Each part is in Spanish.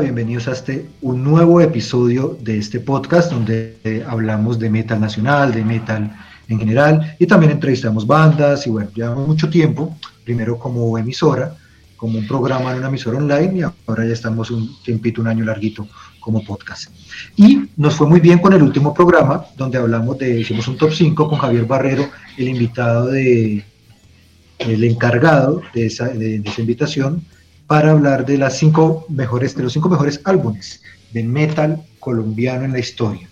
Bienvenidos a este un nuevo episodio de este podcast donde eh, hablamos de metal nacional, de metal en general y también entrevistamos bandas y bueno, llevamos mucho tiempo, primero como emisora, como un programa en una emisora online y ahora ya estamos un tiempito, un año larguito como podcast. Y nos fue muy bien con el último programa donde hablamos de, hicimos un top 5 con Javier Barrero, el invitado de, el encargado de esa, de esa invitación para hablar de las cinco mejores, de los cinco mejores álbumes de metal colombiano en la historia.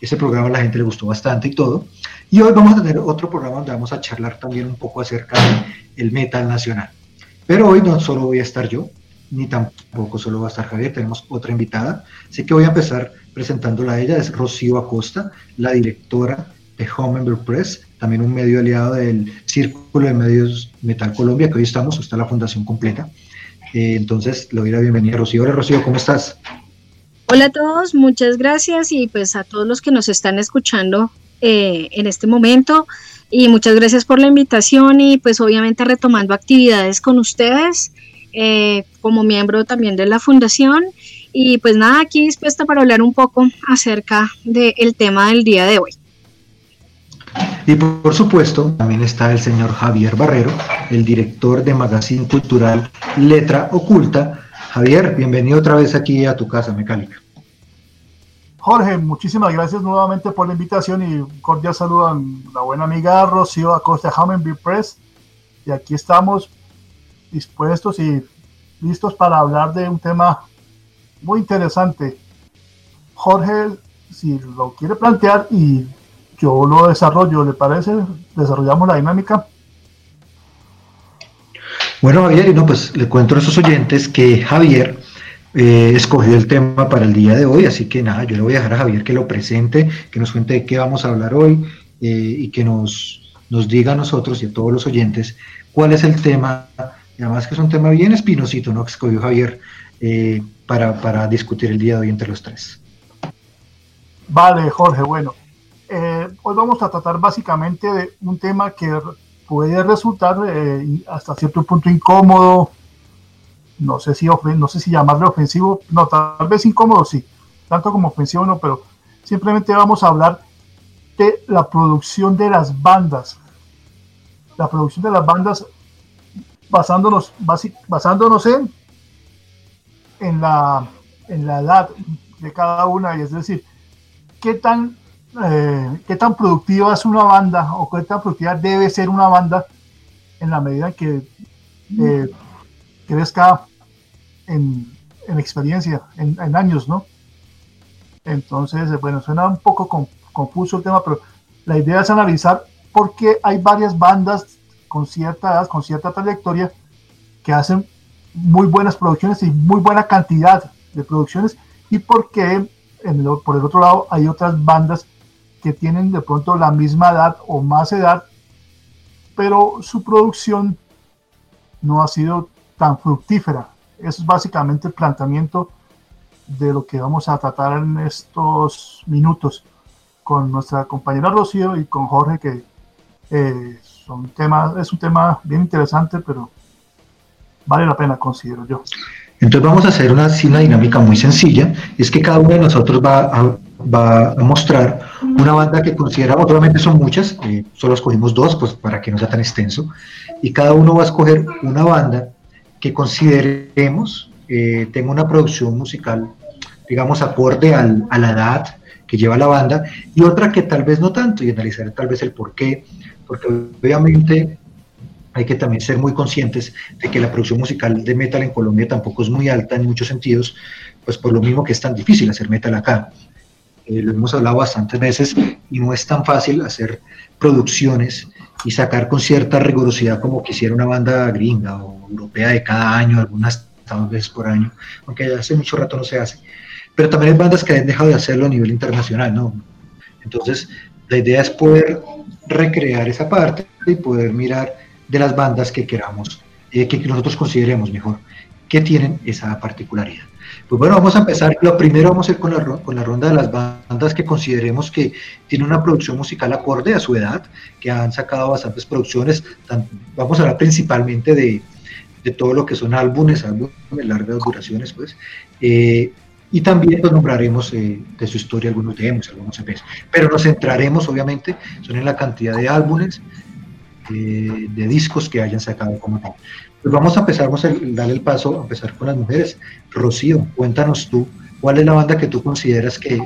Ese programa a la gente le gustó bastante y todo. Y hoy vamos a tener otro programa donde vamos a charlar también un poco acerca del metal nacional. Pero hoy no solo voy a estar yo, ni tampoco solo va a estar Javier, tenemos otra invitada. Así que voy a empezar presentándola a ella, es Rocío Acosta, la directora de Home Press, también un medio aliado del Círculo de Medios Metal Colombia, que hoy estamos, está la fundación completa. Eh, entonces, le doy la bienvenida a Rocío. Hola Rocío, ¿cómo estás? Hola a todos, muchas gracias y pues a todos los que nos están escuchando eh, en este momento y muchas gracias por la invitación y pues obviamente retomando actividades con ustedes eh, como miembro también de la fundación y pues nada, aquí dispuesta para hablar un poco acerca del tema del día de hoy. Y por supuesto, también está el señor Javier Barrero, el director de Magazine Cultural Letra Oculta. Javier, bienvenido otra vez aquí a tu casa mecánica. Jorge, muchísimas gracias nuevamente por la invitación y un cordial saludo a la buena amiga Rocío Acosta Hammenby Press. Y aquí estamos dispuestos y listos para hablar de un tema muy interesante. Jorge, si lo quiere plantear y yo lo desarrollo, ¿le parece? Desarrollamos la dinámica. Bueno, Javier, y no, pues le cuento a esos oyentes que Javier eh, escogió el tema para el día de hoy, así que nada, yo le voy a dejar a Javier que lo presente, que nos cuente de qué vamos a hablar hoy eh, y que nos, nos diga a nosotros y a todos los oyentes cuál es el tema, y además que es un tema bien espinosito, ¿no? Que escogió Javier eh, para, para discutir el día de hoy entre los tres. Vale, Jorge, bueno. Eh, hoy vamos a tratar básicamente de un tema que puede resultar eh, hasta cierto punto incómodo, no sé si no sé si llamarle ofensivo, no, tal vez incómodo sí, tanto como ofensivo no, pero simplemente vamos a hablar de la producción de las bandas, la producción de las bandas basándonos, basándonos en, en, la, en la edad de cada una, y es decir, qué tan eh, qué tan productiva es una banda o qué tan productiva debe ser una banda en la medida que eh, crezca en, experiencia, en, años, ¿no? Entonces, eh, bueno, suena un poco confuso el tema, pero la idea es analizar por qué hay varias bandas con cierta con cierta trayectoria, que hacen muy buenas producciones y muy buena cantidad de producciones, y por qué, por el otro lado, hay otras bandas que tienen de pronto la misma edad o más edad, pero su producción no ha sido tan fructífera. Eso es básicamente el planteamiento de lo que vamos a tratar en estos minutos con nuestra compañera Rocío y con Jorge, que eh, son temas, es un tema bien interesante, pero vale la pena, considero yo. Entonces vamos a hacer una, una dinámica muy sencilla, es que cada uno de nosotros va a va a mostrar una banda que considera, obviamente son muchas, eh, solo escogimos dos, pues para que no sea tan extenso, y cada uno va a escoger una banda que consideremos eh, tenga una producción musical, digamos, acorde al, a la edad que lleva la banda, y otra que tal vez no tanto, y analizar tal vez el por qué, porque obviamente hay que también ser muy conscientes de que la producción musical de metal en Colombia tampoco es muy alta en muchos sentidos, pues por lo mismo que es tan difícil hacer metal acá. Eh, lo hemos hablado bastantes veces, y no es tan fácil hacer producciones y sacar con cierta rigurosidad como quisiera una banda gringa o europea de cada año, algunas dos veces por año, aunque ya hace mucho rato no se hace. Pero también hay bandas que han dejado de hacerlo a nivel internacional, ¿no? Entonces, la idea es poder recrear esa parte y poder mirar de las bandas que queramos, eh, que nosotros consideremos mejor, que tienen esa particularidad. Pues bueno, vamos a empezar. Lo primero vamos a ir con la, con la ronda de las bandas que consideremos que tienen una producción musical acorde a su edad, que han sacado bastantes producciones. vamos a hablar principalmente de, de todo lo que son álbumes, álbumes largas duraciones, pues. Eh, y también pues, nombraremos eh, de su historia algunos demos, algunos EPs. Pero nos centraremos, obviamente, son en la cantidad de álbumes, eh, de discos que hayan sacado como tal. Pues vamos a empezar, vamos a darle el paso a empezar con las mujeres. Rocío, cuéntanos tú, ¿cuál es la banda que tú consideras que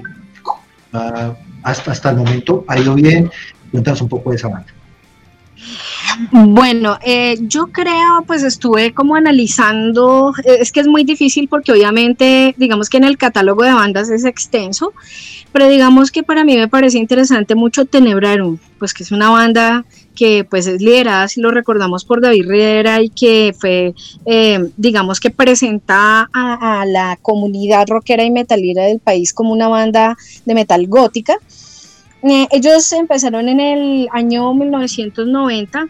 hasta, hasta el momento ha ido bien? Cuéntanos un poco de esa banda. Bueno, eh, yo creo, pues estuve como analizando, eh, es que es muy difícil porque obviamente, digamos que en el catálogo de bandas es extenso, pero digamos que para mí me parece interesante mucho Tenebrarum, pues que es una banda que pues es liderada, si lo recordamos, por David Riera y que fue, eh, digamos que presenta a, la comunidad rockera y metalera del país como una banda de metal gótica. Eh, ellos empezaron en el año 1990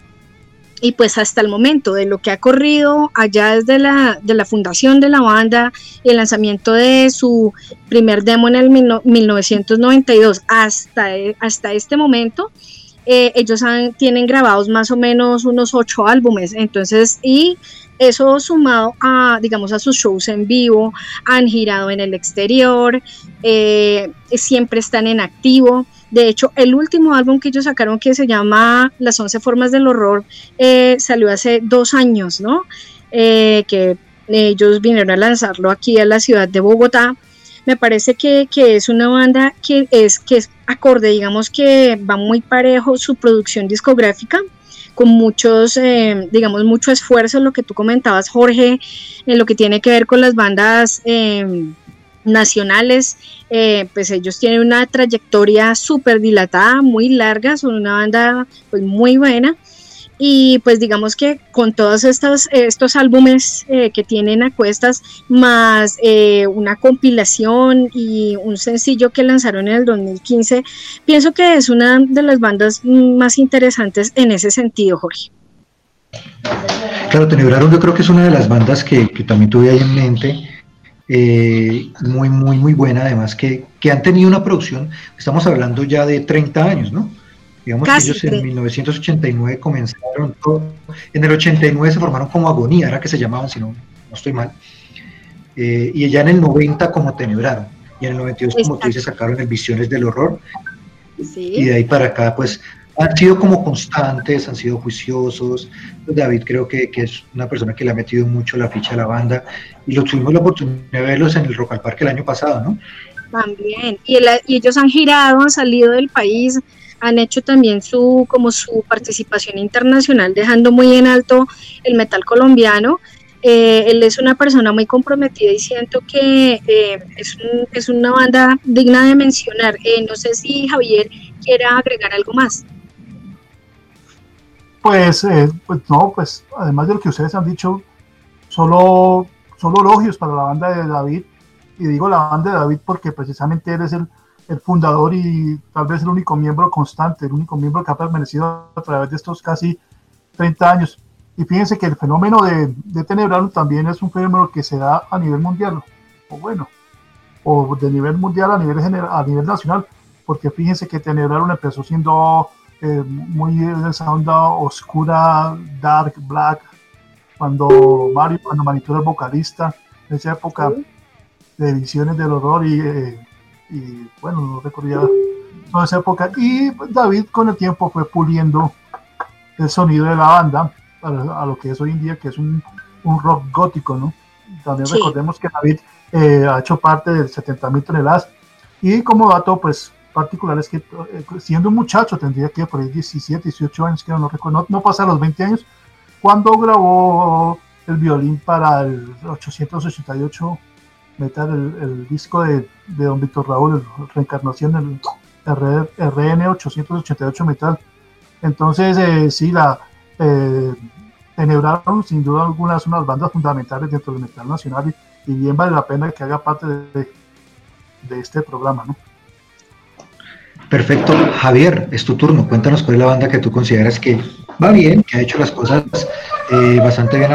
y pues hasta el momento de lo que ha corrido allá desde la, de la fundación de la banda el lanzamiento de su primer demo en el 1992 hasta, hasta este momento, eh, ellos tienen grabados más o menos unos ocho álbumes, entonces, y eso sumado a, digamos, a sus shows en vivo, han girado en el exterior, eh, siempre están en activo. De hecho, el último álbum que ellos sacaron que se llama Las once formas del horror eh, salió hace dos años, ¿no? que ellos vinieron a lanzarlo aquí a la ciudad de Bogotá me parece que, es una banda que es, que es acorde, digamos que va muy parejo su producción discográfica, con muchos, eh, digamos, mucho esfuerzo lo que tú comentabas, Jorge, en lo que tiene que ver con las bandas eh, nacionales, eh, pues ellos tienen una trayectoria súper dilatada, muy larga, son una banda pues muy buena y pues digamos que con todos estos, estos álbumes eh, que tienen a cuestas, más eh, una compilación y un sencillo que lanzaron en el 2015, pienso que es una de las bandas más interesantes en ese sentido, Jorge. Claro, Tenebraron yo creo que es una de las bandas que, también tuve ahí en mente, eh, muy, muy, muy buena, además que, que han tenido una producción, estamos hablando ya de 30 años, ¿no? Digamos que ellos en 1989 comenzaron todo, en el 89 se formaron como Agonía, era que se llamaban, si no, no estoy mal, eh, y ya en el 90 como Tenebraron, y en el 92 como tú dices sacaron el Visiones del Horror, y de ahí para acá pues han sido como constantes, han sido juiciosos, David creo que, que, es una persona que le ha metido mucho la ficha a la banda, y lo tuvimos la oportunidad de verlos en el Rock al Parque el año pasado, ¿no? También, y, y ellos han girado, han salido del país, han hecho también su como su participación internacional dejando muy en alto el metal colombiano. Eh, él es una persona muy comprometida y siento que eh, es, es, una banda digna de mencionar. Eh, no sé si Javier quiere agregar algo más. Pues, pues no pues además de lo que ustedes han dicho solo solo elogios para la banda de David. Y digo la banda de David porque precisamente él es el el fundador y tal vez el único miembro constante, el único miembro que ha permanecido a través de estos casi 30 años. Y fíjense que el fenómeno de, de también es un fenómeno que se da a nivel mundial, o bueno, o de nivel mundial a nivel, general, a nivel nacional, porque fíjense que Tenebrano empezó siendo eh, muy de esa onda oscura, dark, black, cuando Mario, cuando Manito era vocalista, en esa época de ediciones del horror y eh, y bueno, no recordía toda esa época. Y David con el tiempo fue puliendo el sonido de la banda a, lo que es hoy en día, que es un, un rock gótico, ¿no? También recordemos que David eh, ha hecho parte del 70.000 toneladas. Y como dato, pues particular es que eh, siendo un muchacho, tendría que por ahí 17, 18 años, que no recuerdo, no, no pasa los 20 años, cuando grabó el violín para el 888 metal, el, disco de, de, Don Víctor Raúl, Reencarnación, el RN 888 metal. Entonces, eh, sí, la, eh, enhebraron sin duda algunas unas bandas fundamentales dentro del metal nacional y, bien vale la pena que haga parte de, de este programa, ¿no? Perfecto. Javier, es tu turno. Cuéntanos cuál es la banda que tú consideras que va bien, que ha hecho las cosas eh, bastante bien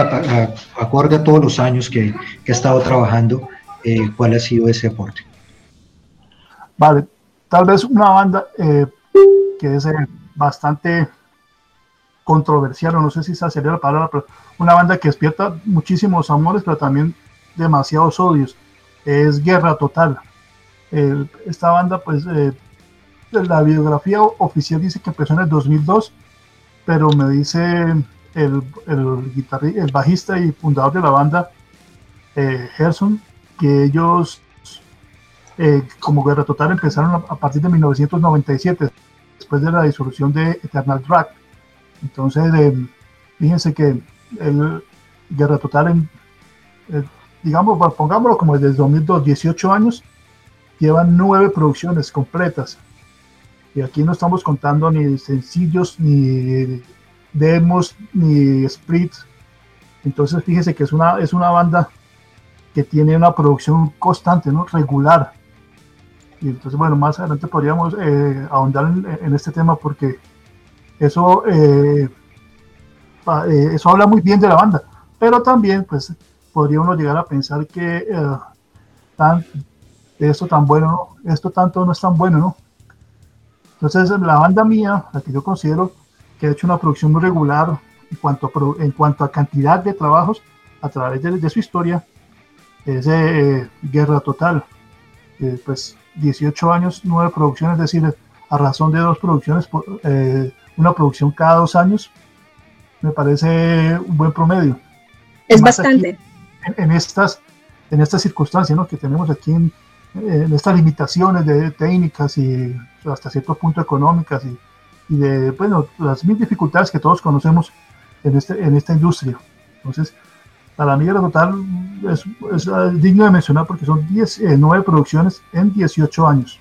acorde a todos los años que, que ha estado trabajando. Eh, ¿Cuál ha sido ese aporte? Vale, tal vez una banda eh, que es bastante controversial, o no sé si esa sería la palabra, pero una banda que despierta muchísimos amores, pero también demasiados odios. Es Guerra Total. esta banda, pues, la biografía oficial dice que empezó en el 2002, pero me dice el, el, el bajista y fundador de la banda, eh, Gerson, ellos eh, como Guerra Total empezaron a, partir de 1997, después de la disolución de Eternal Drag. Entonces, eh, fíjense que el Guerra Total, en, digamos, pongámoslo como desde 2002, 18 años, llevan nueve producciones completas. Y aquí no estamos contando ni sencillos, ni demos, ni splits. Entonces fíjese que es una, es una banda que tiene una producción constante, ¿no? regular. Y entonces, bueno, más adelante podríamos eh, ahondar en, este tema porque eso, eh, eh, eso habla muy bien de la banda. Pero también, pues, podría uno llegar a pensar que tan, esto tan bueno, esto tanto no es tan bueno, ¿no? Entonces, la banda mía, la que yo considero que ha hecho una producción muy regular en cuanto a, en cuanto a cantidad de trabajos a través de, su historia, es eh, Guerra Total. Eh, pues 18 años, 9 producciones, es decir, a razón de dos producciones, por, eh, una producción cada dos años, me parece un buen promedio. Es bastante. en, estas, en estas circunstancias ¿no? que tenemos aquí en, en estas limitaciones de técnicas y hasta cierto punto económicas y, de bueno, las mil dificultades que todos conocemos en, este, en esta industria. Entonces, para mí, la total es, es digno de mencionar porque son 10, eh, 9 producciones en 18 años.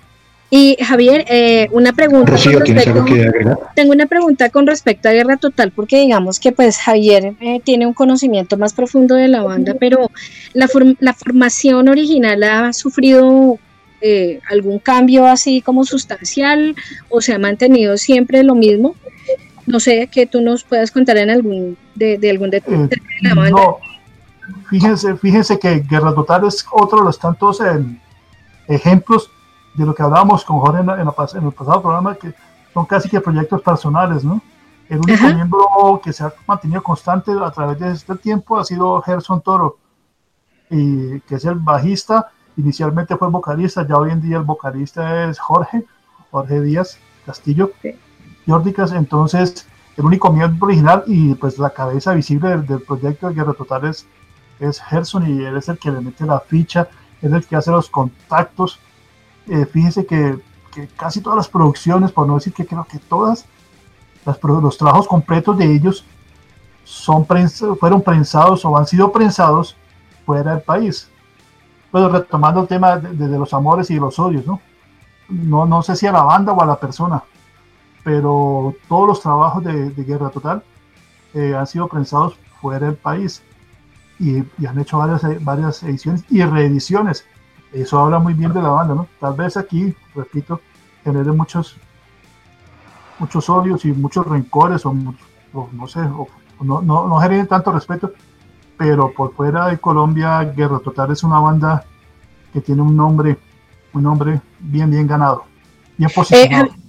Y Javier, eh, una pregunta. Rocío, ¿tienes algo que agregar? Tengo una pregunta con respecto a Guerra Total, porque digamos que pues Javier eh, tiene un conocimiento más profundo de la banda, pero la, la formación original ha sufrido eh, algún cambio así como sustancial o se ha mantenido siempre lo mismo. No sé que tú nos puedas contar en algún de, algún detalle de la banda. No. Fíjense, fíjense que Guerra Total es otro de los tantos ejemplos de lo que hablábamos con Jorge en, en, el pasado programa, que son casi que proyectos personales, ¿no? El único miembro que se ha mantenido constante a través de este tiempo ha sido Gerson Toro, y, que es el bajista. Inicialmente fue el vocalista, ya hoy en día el vocalista es Jorge, Jorge Díaz Castillo. Sí. Jórdicas, entonces el único miembro original y pues la cabeza visible del, proyecto de Guerra Total es, es Gerson y él es el que le mete la ficha, es el que hace los contactos eh, fíjese que, casi todas las producciones, por no decir que creo que todas, los trabajos completos de ellos son fueron prensados o han sido prensados fuera del país. Pero retomando el tema de, los amores y los odios, ¿no? ¿no? No sé si a la banda o a la persona, pero todos los trabajos de, Guerra Total eh, han sido prensados fuera del país y, y, han hecho varias, varias ediciones y reediciones eso habla muy bien de la banda, ¿no? Tal vez aquí, repito, genere muchos, muchos odios y muchos rencores, o, no sé, o, no, no, no generen tanto respeto, pero por fuera de Colombia, Guerra Total es una banda que tiene un nombre, un nombre bien, bien ganado, bien eh, posicionado.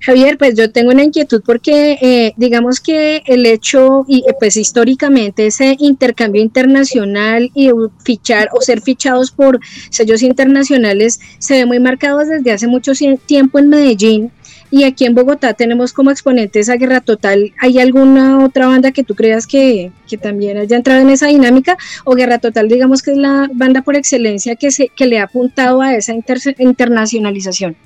Javier, pues yo tengo una inquietud porque eh, digamos que el hecho, y eh, pues históricamente ese intercambio internacional y fichar o ser fichados por sellos internacionales se ve muy marcado desde hace mucho tiempo en Medellín y aquí en Bogotá tenemos como exponentes a Guerra Total. ¿Hay alguna otra banda que tú creas que, que también haya entrado en esa dinámica? ¿O Guerra Total digamos que es la banda por excelencia que, se, que le ha apuntado a esa internacionalización?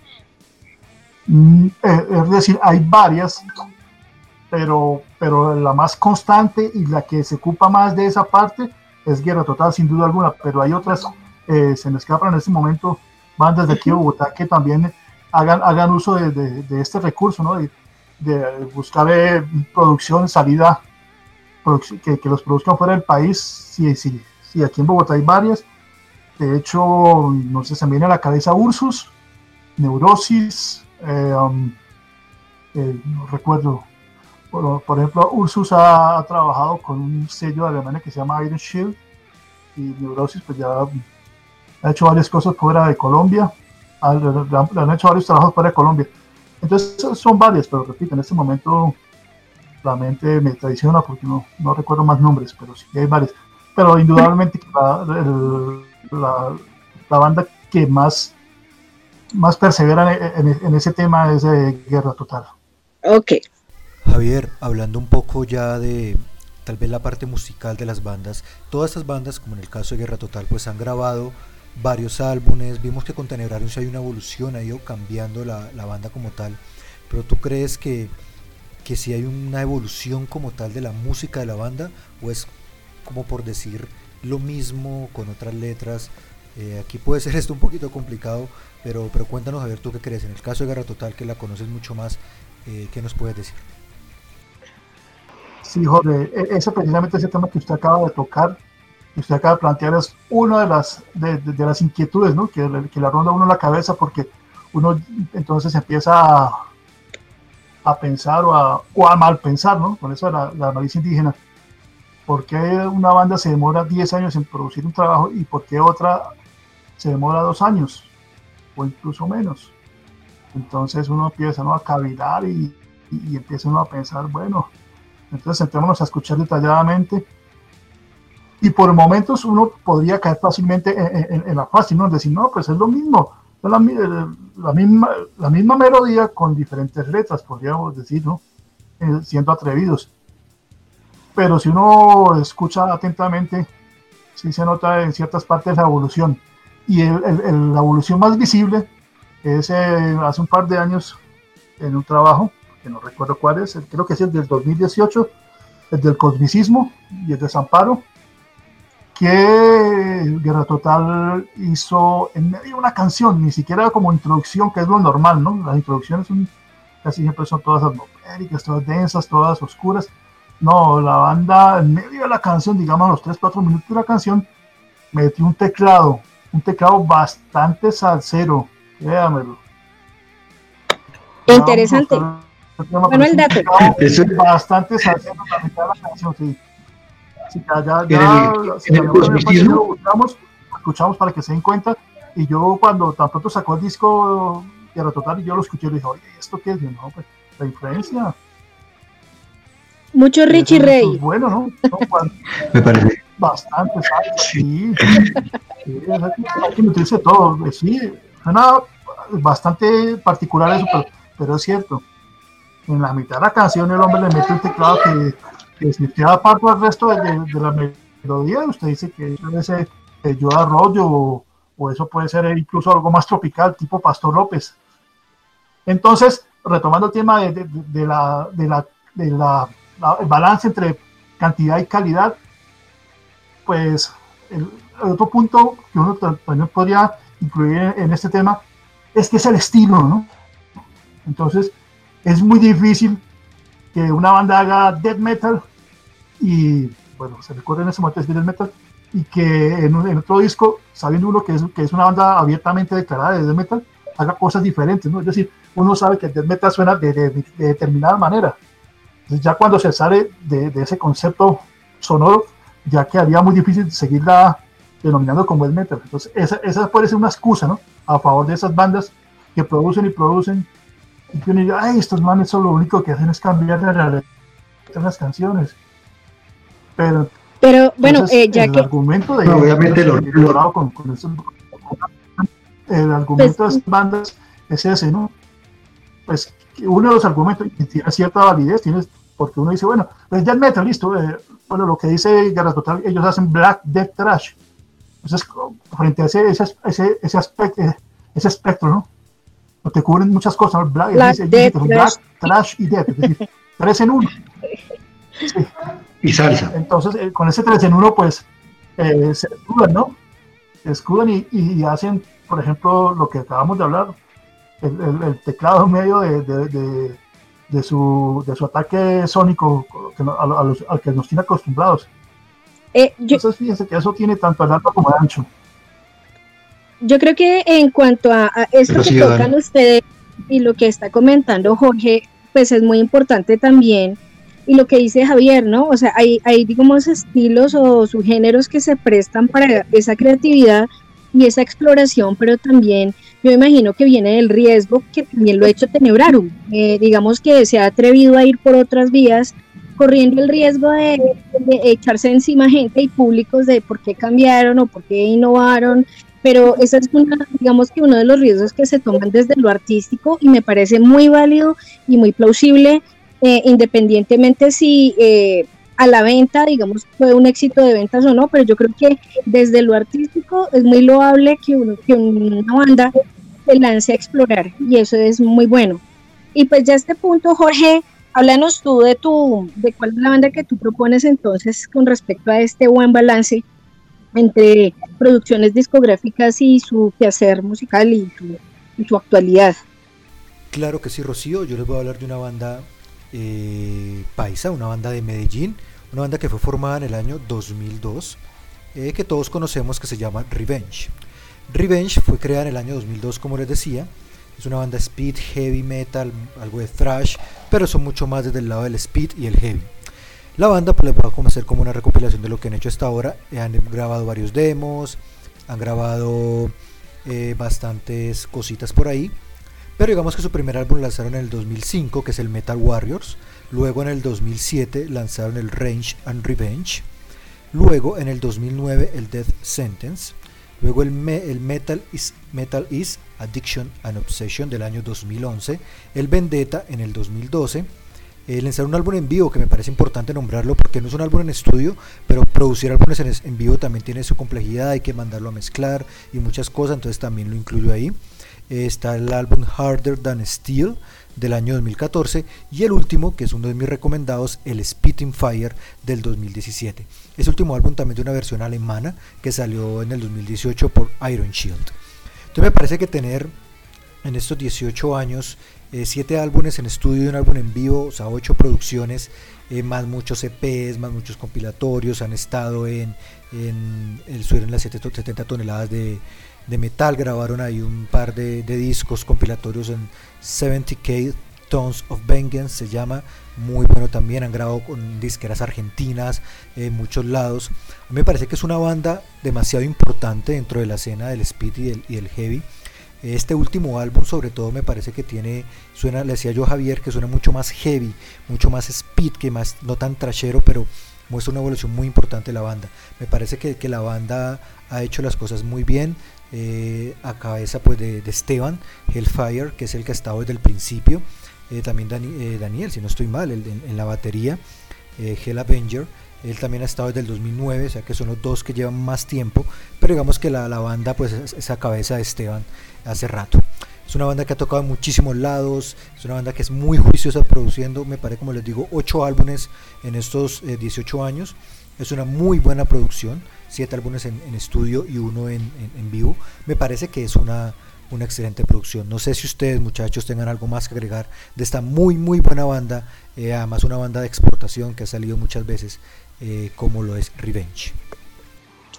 Mm, eh, es decir, hay varias, pero, pero la más constante y la que se ocupa más de esa parte es Guerra Total, sin duda alguna, pero hay otras, eh, se me escapan en este momento bandas de aquí de Bogotá que también hagan, hagan uso de, este recurso, ¿no? de, buscar eh, producción, salida que, que, los produzcan fuera del país, sí, sí, sí, aquí en Bogotá hay varias. De hecho, no sé, se me viene a la cabeza Ursus, Neurosis, eh, um, eh, no recuerdo. Por, ejemplo, Ursus ha, trabajado con un sello de Alemania que se llama Iron Shield y Neurosis pues ya ha hecho varias cosas fuera de Colombia, han hecho varios trabajos fuera de Colombia. Entonces son varias, pero repito, en este momento la mente me traiciona porque no, no recuerdo más nombres, pero sí hay varias. Pero indudablemente la, la, la banda que más, más persevera en, ese tema es de Guerra Total. Ok. Javier, hablando un poco ya de tal vez la parte musical de las bandas, todas estas bandas, como en el caso de Guerra Total, pues han grabado varios álbumes, vimos que con Tenebrarios hay una evolución, ha ido cambiando la, la banda como tal, pero tú crees que, que si hay una evolución como tal de la música de la banda o es como por decir lo mismo con otras letras. Eh, aquí puede ser esto un poquito complicado, pero, pero cuéntanos a ver tú qué crees. En el caso de Guerra Total, que la conoces mucho más, eh, ¿qué nos puedes decir? Sí, Jorge, e, ese precisamente ese tema que usted acaba de tocar, que usted acaba de plantear, es una de las, de, las inquietudes ¿no? que, que la ronda uno la cabeza, porque uno entonces empieza a, pensar o a, mal pensar, ¿no? Con eso la, la malicia indígena ¿Por qué una banda se demora 10 años en producir un trabajo y por qué otra se demora 2 años o incluso menos? Entonces uno empieza a cavilar y, y, empieza uno a pensar, bueno, entonces sentémonos a escuchar detalladamente. Y por momentos uno podría caer fácilmente en, la fácil, ¿no? Decir, no, pues es lo mismo, es la, la, misma, la misma melodía con diferentes letras, podríamos decir, ¿no? Eh, siendo atrevidos pero si uno escucha atentamente, sí se nota en ciertas partes la evolución. Y la evolución más visible es eh, hace un par de años en un trabajo, que no recuerdo cuál es, creo que es el del 2018, el del cosmicismo y el desamparo, que Guerra Total hizo en medio de una canción, ni siquiera como introducción, que es lo normal, ¿no? Las introducciones son, casi siempre son todas atmosféricas, todas densas, todas oscuras no, la banda en medio de la canción, digamos a los 3, 4 minutos de la canción, metió un teclado, un teclado bastante salsero, véamelo. Interesante. Bueno, el dato. Es bastante salsero la mitad de la canción, sí. Sí, ya, ya, ya, si el, lo buscamos, escuchamos para que se den cuenta. Y yo cuando tan pronto sacó el disco Tierra Total y yo lo escuché y dije, oye, ¿esto qué es? no, pues, la influencia. Mucho Richie Rey. Bueno, ¿no? Me parece. Bastante, Sí. sí hay que meterse todo. Sí, suena bastante particular eso, pero, es cierto. En la mitad de la canción el hombre le mete un teclado que, que si queda parte del resto de, de, la melodía, usted dice que es ese yo arroyo o, o eso puede ser incluso algo más tropical, tipo Pastor López. Entonces, retomando el tema de, de la, de la, de la el balance entre cantidad y calidad, pues el, otro punto que uno también podría incluir en este tema es que es el estilo, ¿no? Entonces, es muy difícil que una banda haga death metal y, bueno, se recuerda en ese momento es death metal y que en, otro disco, sabiendo uno que es, que es una banda abiertamente declarada de death metal, haga cosas diferentes, ¿no? Es decir, uno sabe que el death metal suena de, de determinada manera, ya cuando se sale de, ese concepto sonoro, ya quedaría muy difícil seguirla denominando como el metal. Entonces, esa, esa puede ser una excusa, ¿no? A favor de esas bandas que producen y producen y que uno diga, ay, estos manes son lo único que hacen es cambiar la realidad de las canciones. Pero, pero bueno, eh, ya el que... argumento de... obviamente lo, con, con el argumento pues, de esas bandas es ese, ¿no? Pues uno de los argumentos tiene cierta validez, tienes porque uno dice, bueno, pues ya metal, listo, eh, bueno, lo que dice Guerra Total, ellos hacen Black Death Trash. Entonces, frente a ese, ese, ese, ese, aspecto, eh, ese espectro, ¿no? Te cubren muchas cosas, Black, Black, death, Black Trash y Death, es decir, tres en uno. Sí. Y salsa. Entonces, eh, con ese tres en uno, pues, eh, se escudan, ¿no? Se escudan y, y, hacen, por ejemplo, lo que acabamos de hablar, el, el, el teclado medio de, de, de de su, de su ataque sónico al que nos tiene acostumbrados. Eh, Entonces, fíjense que eso tiene tanto el alto como el ancho. Yo creo que en cuanto a, esto que tocan ustedes y lo que está comentando Jorge, pues es muy importante también. Y lo que dice Javier, ¿no? O sea, hay, hay digamos, estilos o subgéneros que se prestan para esa creatividad y esa exploración, pero también yo imagino que viene del riesgo que también lo ha hecho Tenebrarum. Eh, digamos que se ha atrevido a ir por otras vías, corriendo el riesgo de, echarse encima gente y públicos de por qué cambiaron o por qué innovaron, pero ese es digamos que uno de los riesgos que se toman desde lo artístico y me parece muy válido y muy plausible, eh, independientemente si eh, a la venta, digamos, fue un éxito de ventas o no, pero yo creo que desde lo artístico es muy loable que, uno, que una banda se lance a explorar y eso es muy bueno. Y pues ya a este punto, Jorge, háblanos tú de tu, de cuál es la banda que tú propones entonces con respecto a este buen balance entre producciones discográficas y su quehacer musical y su, actualidad. Claro que sí, Rocío. Yo les voy a hablar de una banda eh, paisa, una banda de Medellín, una banda que fue formada en el año 2002, eh, que todos conocemos que se llama Revenge. Revenge fue creada en el año 2002, como les decía. Es una banda speed, heavy metal, algo de thrash, pero son mucho más desde el lado del speed y el heavy. La banda pues les va a hacer como una recopilación de lo que han hecho hasta ahora. Han grabado varios demos, han grabado eh, bastantes cositas por ahí. Pero digamos que su primer álbum lanzaron en el 2005, que es el Metal Warriors. Luego en el 2007 lanzaron el Range and Revenge. Luego en el 2009 el Death Sentence. Luego el, el Metal, is, Metal is Addiction and Obsession del año 2011. El Vendetta en el 2012. Eh, lanzar un álbum en vivo, que me parece importante nombrarlo porque no es un álbum en estudio, pero producir álbumes en, en vivo también tiene su complejidad, hay que mandarlo a mezclar y muchas cosas, entonces también lo incluyo ahí está el álbum Harder Than Steel del año 2014 y el último, que es uno de mis recomendados, el Spitting Fire del 2017. Es último álbum también de una versión alemana que salió en el 2018 por Iron Shield. Entonces me parece que tener en estos 18 años 7 eh, álbumes en estudio y un álbum en vivo, o sea, 8 producciones, eh, más muchos EPs, más muchos compilatorios, han estado en, en el suelo en las 70 toneladas de, de metal, grabaron ahí un par de, discos compilatorios en 70k Tones of Vengeance, se llama, muy bueno también, han grabado con disqueras argentinas en muchos lados. Me parece que es una banda demasiado importante dentro de la escena del speed y del, heavy. Este último álbum sobre todo me parece que tiene, suena, le decía yo Javier, que suena mucho más heavy, mucho más speed, que más, no tan trashero, pero muestra una evolución muy importante de la banda. Me parece que, que la banda ha hecho las cosas muy bien, eh, a cabeza pues de, Esteban Hellfire, que es el que ha estado desde el principio, eh, también eh, Daniel, si no estoy mal, en, la batería, Hell Avenger, él también ha estado desde el 2009, o sea que son los dos que llevan más tiempo, pero digamos que la, banda pues es, a cabeza de Esteban hace rato. Es una banda que ha tocado en muchísimos lados, es una banda que es muy juiciosa produciendo, me parece como les digo, 8 álbumes en estos 18 años, es una muy buena producción siete álbumes en, estudio y uno en, vivo. Me parece que es una, una excelente producción. No sé si ustedes, muchachos, tengan algo más que agregar de esta muy, muy buena banda, eh, además una banda de exportación que ha salido muchas veces, eh, como lo es Revenge.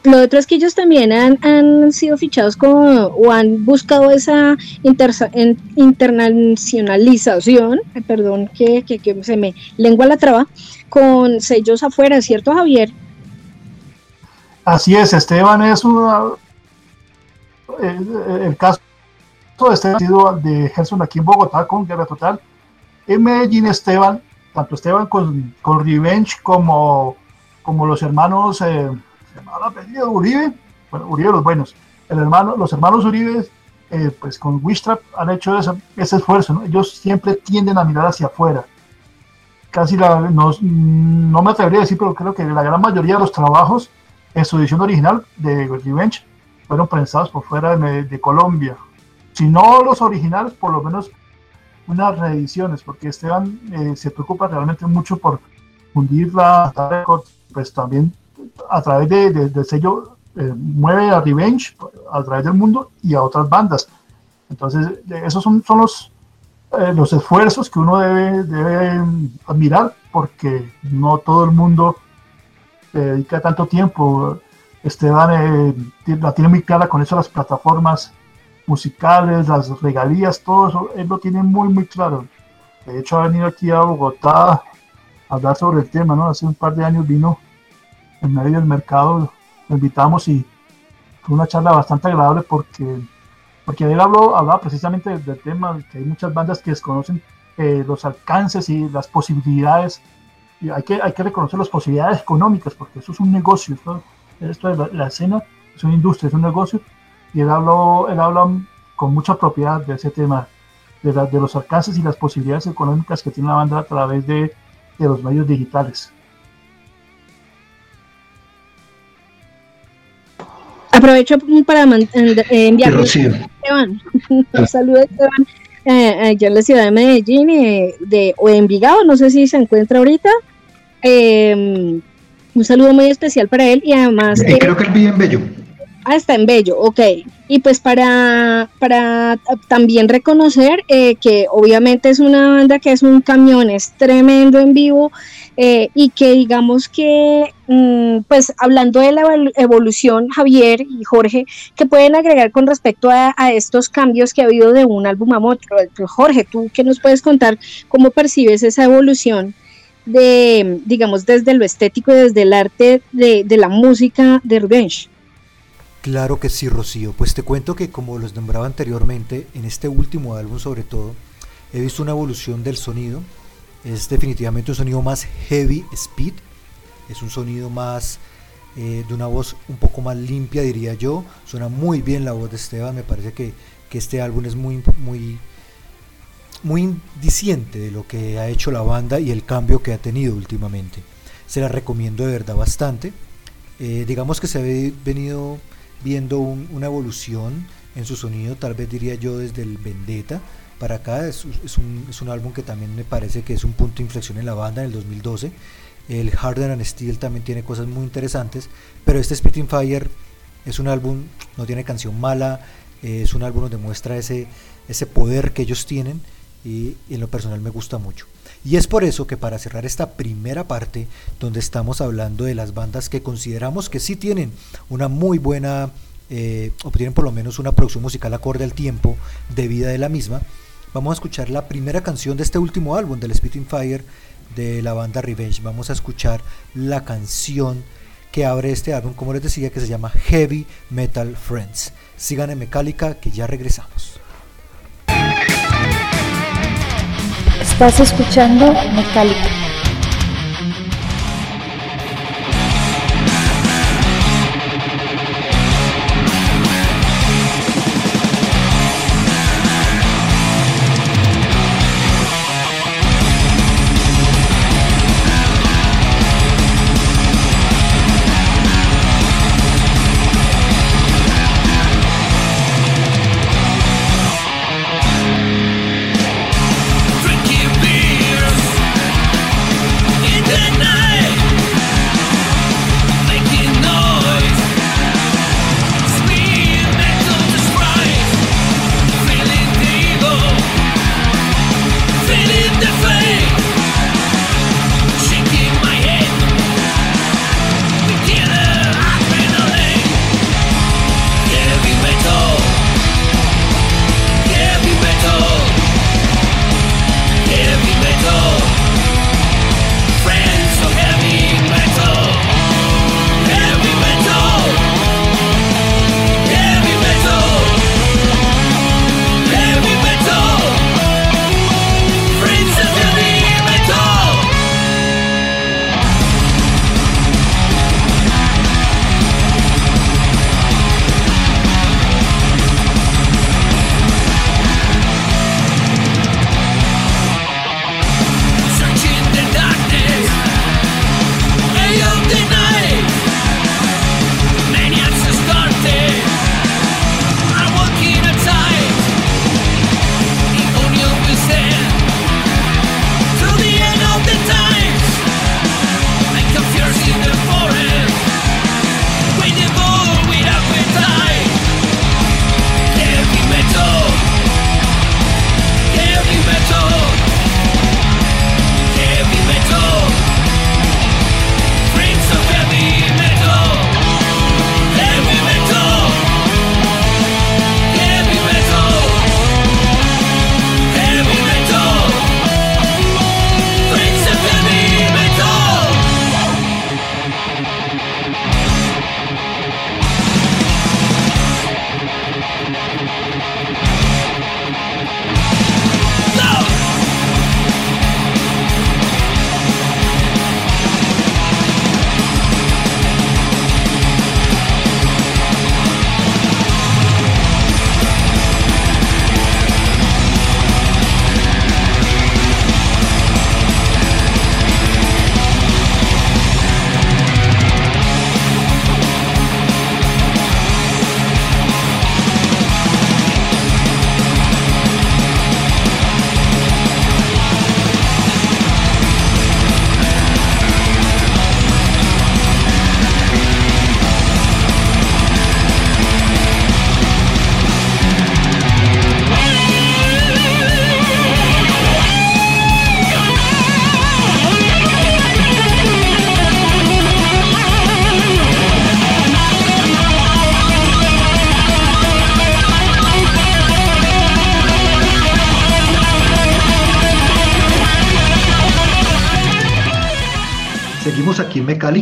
Lo otro es que ellos también han, han sido fichados como, o han buscado esa internacionalización, perdón que, que, que se me lengua la traba, con sellos afuera, ¿cierto Javier? Así es, Esteban es una, el, caso de Esteban ha de Gerson aquí en Bogotá con Guerra Total. En Medellín, Esteban, tanto Esteban con, con Revenge como, como los hermanos, eh, Uribe, bueno, Uribe los buenos, el hermano, los hermanos Uribe, eh, pues con Wistrap han hecho ese, esfuerzo, ellos siempre tienden a mirar hacia afuera. Casi no, no me atrevería a decir, pero creo que la gran mayoría de los trabajos en su edición original de Revenge fueron prensados por fuera de, Colombia. Si no los originales, por lo menos unas reediciones, porque Esteban eh, se preocupa realmente mucho por fundir la pues también a través de, del sello eh, mueve a Revenge a través del mundo y a otras bandas. Entonces, esos son, los, eh, los esfuerzos que uno debe admirar porque no todo el mundo dedica tanto tiempo. Esteban eh, la tiene muy clara con eso las plataformas musicales, las regalías, todo eso, él lo tiene muy, muy claro. De hecho, ha venido aquí a Bogotá a hablar sobre el tema, ¿no? Hace un par de años vino en medio del mercado, lo invitamos y fue una charla bastante agradable porque, porque él habló, hablaba precisamente del, tema, que hay muchas bandas que desconocen eh, los alcances y las posibilidades, y hay que, hay que reconocer las posibilidades económicas, porque eso es un negocio, esto de la, escena es una industria, es un negocio, y él habló, él habla con mucha propiedad de ese tema, de, de los alcances y las posibilidades económicas que tiene la banda a través de, de los medios digitales. Aprovecho para enviar un saludo a Esteban, eh, allá en la ciudad de Medellín eh, de, o Envigado, no sé si se encuentra ahorita. Eh, un saludo muy especial para él y además... Eh, creo que él vive en Bello. Ah, está en Bello, ok. Y pues para, para también reconocer eh, que obviamente es una banda que es un camión, es tremendo en vivo eh, y que digamos que, mm, pues hablando de la evolución, Javier y Jorge, que pueden agregar con respecto a, a, estos cambios que ha habido de un álbum a otro. Jorge, ¿tú qué nos puedes contar? ¿Cómo percibes esa evolución? De, digamos, desde lo estético desde el arte de, de la música de Revenge. Claro que sí, Rocío. Pues te cuento que como los nombraba anteriormente, en este último álbum sobre todo, he visto una evolución del sonido. Es definitivamente un sonido más heavy speed. Es un sonido más eh, de una voz un poco más limpia, diría yo. Suena muy bien la voz de Esteban. Me parece que, que este álbum es muy, muy, muy indiciente de lo que ha hecho la banda y el cambio que ha tenido últimamente. Se la recomiendo de verdad bastante. Eh, digamos que se ha venido viendo una evolución en su sonido, tal vez diría yo desde el Vendetta para acá. Es, un, es, un, álbum que también me parece que es un punto de inflexión en la banda en el 2012. El Harder and Steel también tiene cosas muy interesantes, pero este Spitting Fire es un álbum, no tiene canción mala, eh, es un álbum donde muestra ese, ese poder que ellos tienen y, en lo personal me gusta mucho. Y es por eso que para cerrar esta primera parte, donde estamos hablando de las bandas que consideramos que sí tienen una muy buena, eh, o por lo menos una producción musical acorde al tiempo de vida de la misma, vamos a escuchar la primera canción de este último álbum, del Spitting Fire, de la banda Revenge. Vamos a escuchar la canción que abre este álbum, como les decía, que se llama Heavy Metal Friends. Sigan en Metallica, que ya regresamos. Estás escuchando Metallica.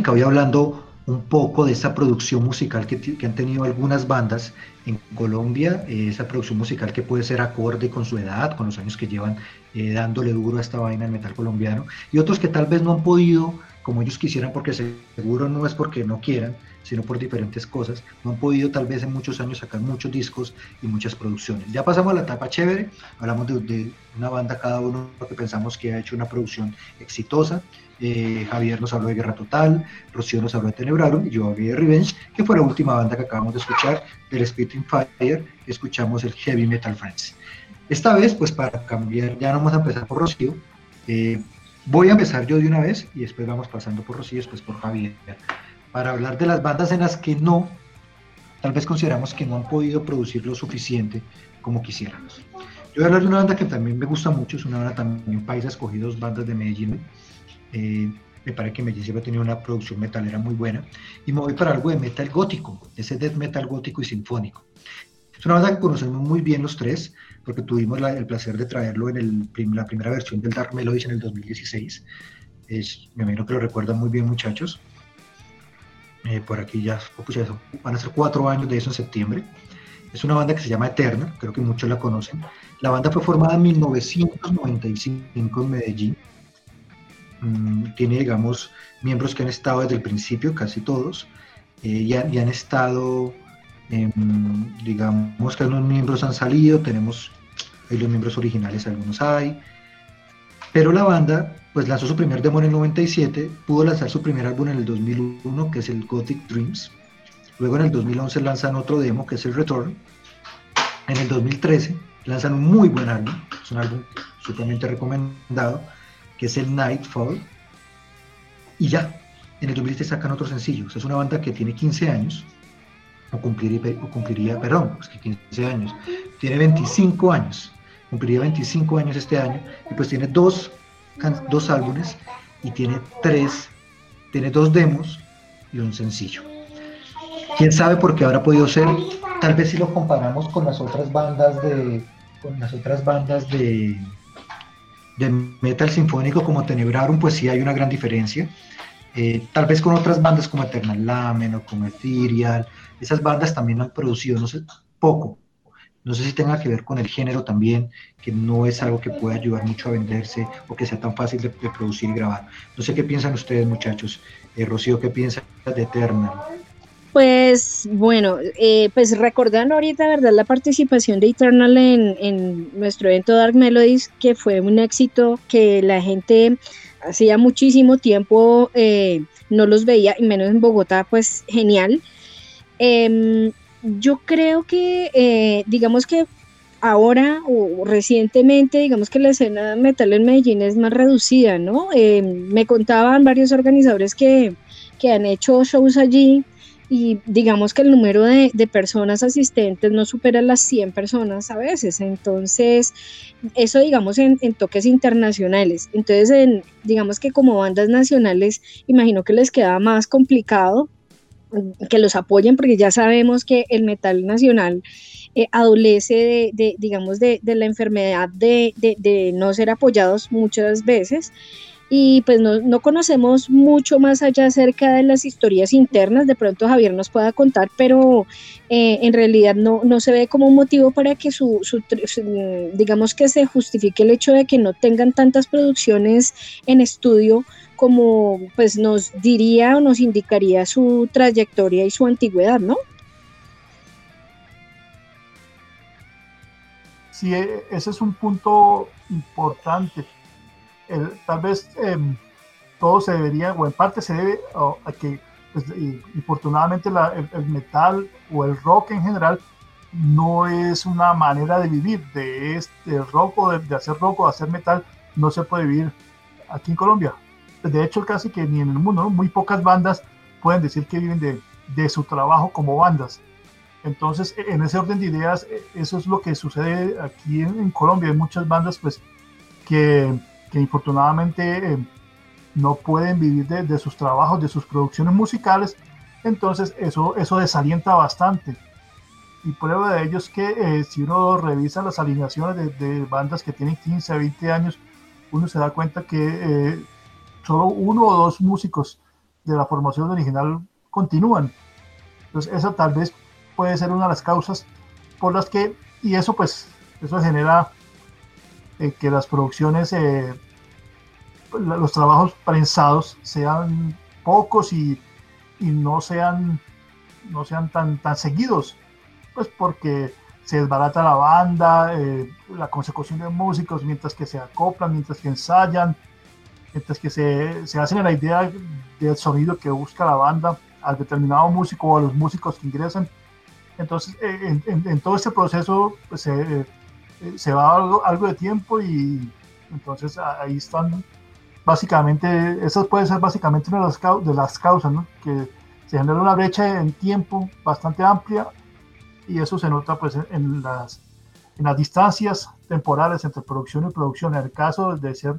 Mecálica, hoy hablando un poco de esa producción musical que, han tenido algunas bandas en Colombia, eh, esa producción musical que puede ser acorde con su edad, con los años que llevan eh, dándole duro a esta vaina del metal colombiano, y otros que tal vez no han podido como ellos quisieran, porque seguro no es porque no quieran, sino por diferentes cosas, no han podido tal vez en muchos años sacar muchos discos y muchas producciones. Ya pasamos a la etapa chévere, hablamos de, una banda cada uno que pensamos que ha hecho una producción exitosa, eh, Javier nos habló de Guerra Total, Rocío nos habló de Tenebrarum y yo hablé de Revenge, que fue la última banda que acabamos de escuchar, del Spitting Fire, escuchamos el Heavy Metal Friends. Esta vez, pues para cambiar, ya no vamos a empezar por Rocío, eh, Voy a empezar yo de una vez y después vamos pasando por Rocío, después por Javier, para hablar de las bandas en las que no, tal vez consideramos que no han podido producir lo suficiente como quisiéramos. Yo voy a hablar de una banda que también me gusta mucho, es una banda también país escogidos, bandas de Medellín. Eh, me parece que Medellín tenido una producción metalera muy buena. Y me voy para algo de metal gótico, ese death metal gótico y sinfónico. Es una banda que conocemos muy bien los tres, porque tuvimos el placer de traerlo en el, la primera versión del Dark Melodies en el 2016. Es, me imagino que lo recuerdan muy bien, muchachos. Eh, por aquí ya, pues ya van a ser cuatro años de eso en septiembre. Es una banda que se llama Eterna, creo que muchos la conocen. La banda fue formada en 1995 en Medellín. Mm, tiene, digamos, miembros que han estado desde el principio, casi todos, eh, y, han estado Em, digamos que algunos miembros han salido, tenemos los miembros originales, algunos hay, pero la banda pues lanzó su primer demo en el 97, pudo lanzar su primer álbum en el 2001 que es el Gothic Dreams, luego en el 2011 lanzan otro demo que es el Return, en el 2013 lanzan un muy buen álbum, es un álbum sumamente recomendado, que es el Nightfall, y ya, en el 2013 sacan otro sencillo, es una banda que tiene 15 años, o cumpliría, cumpliría perdón, pues que 15 años, tiene 25 años, cumpliría 25 años este año, y pues tiene dos, dos álbumes y tiene tres, tiene dos demos y un sencillo. ¿Quién sabe por qué habrá podido ser? Tal vez si lo comparamos con las otras bandas de, con las otras bandas de, de metal sinfónico como Tenebrarum, pues sí hay una gran diferencia. Eh, tal vez con otras bandas como Eternal Lamen o como Ethereal, esas bandas también han producido, no sé, poco. No sé si tenga que ver con el género también, que no es algo que pueda ayudar mucho a venderse o que sea tan fácil de, producir y grabar. No sé qué piensan ustedes, muchachos. Eh, Rocío, ¿qué piensa de Eternal? Pues bueno, eh, pues recordando ahorita, ¿verdad? La participación de Eternal en, en, nuestro evento Dark Melodies, que fue un éxito, que la gente hacía muchísimo tiempo eh, no los veía, y menos en Bogotá, pues genial. Em, yo creo que, eh, digamos que ahora o recientemente, digamos que la escena metal en Medellín es más reducida, ¿no? Em, me contaban varios organizadores que, que, han hecho shows allí y digamos que el número de, de, personas asistentes no supera las 100 personas a veces, entonces eso digamos en, toques internacionales, entonces en, digamos que como bandas nacionales imagino que les queda más complicado que los apoyen, porque ya sabemos que el metal nacional eh, adolece de, digamos, de, la enfermedad de, no ser apoyados muchas veces. Y pues no, no, conocemos mucho más allá acerca de las historias internas, de pronto Javier nos pueda contar, pero eh, en realidad no, no se ve como un motivo para que su, su, digamos que se justifique el hecho de que no tengan tantas producciones en estudio como pues nos diría o nos indicaría su trayectoria y su antigüedad, ¿no? Sí, e, ese es un punto importante. Tal vez em, todo se debería, o en parte se debe a que, pues, infortunadamente, el, metal o el rock en general no es una manera de vivir de este rock o de, hacer rock o de hacer metal, no se puede vivir aquí en Colombia de hecho casi que ni en el mundo, muy pocas bandas pueden decir que viven de, de, su trabajo como bandas. Entonces, e, en ese orden de ideas, e, eso es lo que sucede aquí en, Colombia. Hay muchas bandas pues, que, que infortunadamente eh, no pueden vivir de, de, sus trabajos, de sus producciones musicales. Entonces, eso, eso desalienta bastante. Y prueba de ello es que eh, si uno revisa las alineaciones de, de, bandas que tienen 15, 20 años, uno se da cuenta que eh, solo uno o dos músicos de la formación original continúan. Entonces, esa tal vez puede ser una de las causas por las que, y eso pues, eso genera eh, que las producciones, eh, los trabajos prensados sean pocos y, y, no sean, no sean tan, tan seguidos, pues porque se desbarata la banda, eh, la consecución de músicos mientras que se acoplan, mientras que ensayan, mientras que se, se hacen la idea del sonido que busca la banda al determinado músico o a los músicos que ingresan. Entonces, eh, en, todo este proceso pues, eh, se va algo, algo, de tiempo y entonces ahí están básicamente, esas puede ser básicamente una de las, causas, ¿no? que se genera una brecha en tiempo bastante amplia y eso se nota pues en las, en las distancias temporales entre producción y producción, en el caso de ser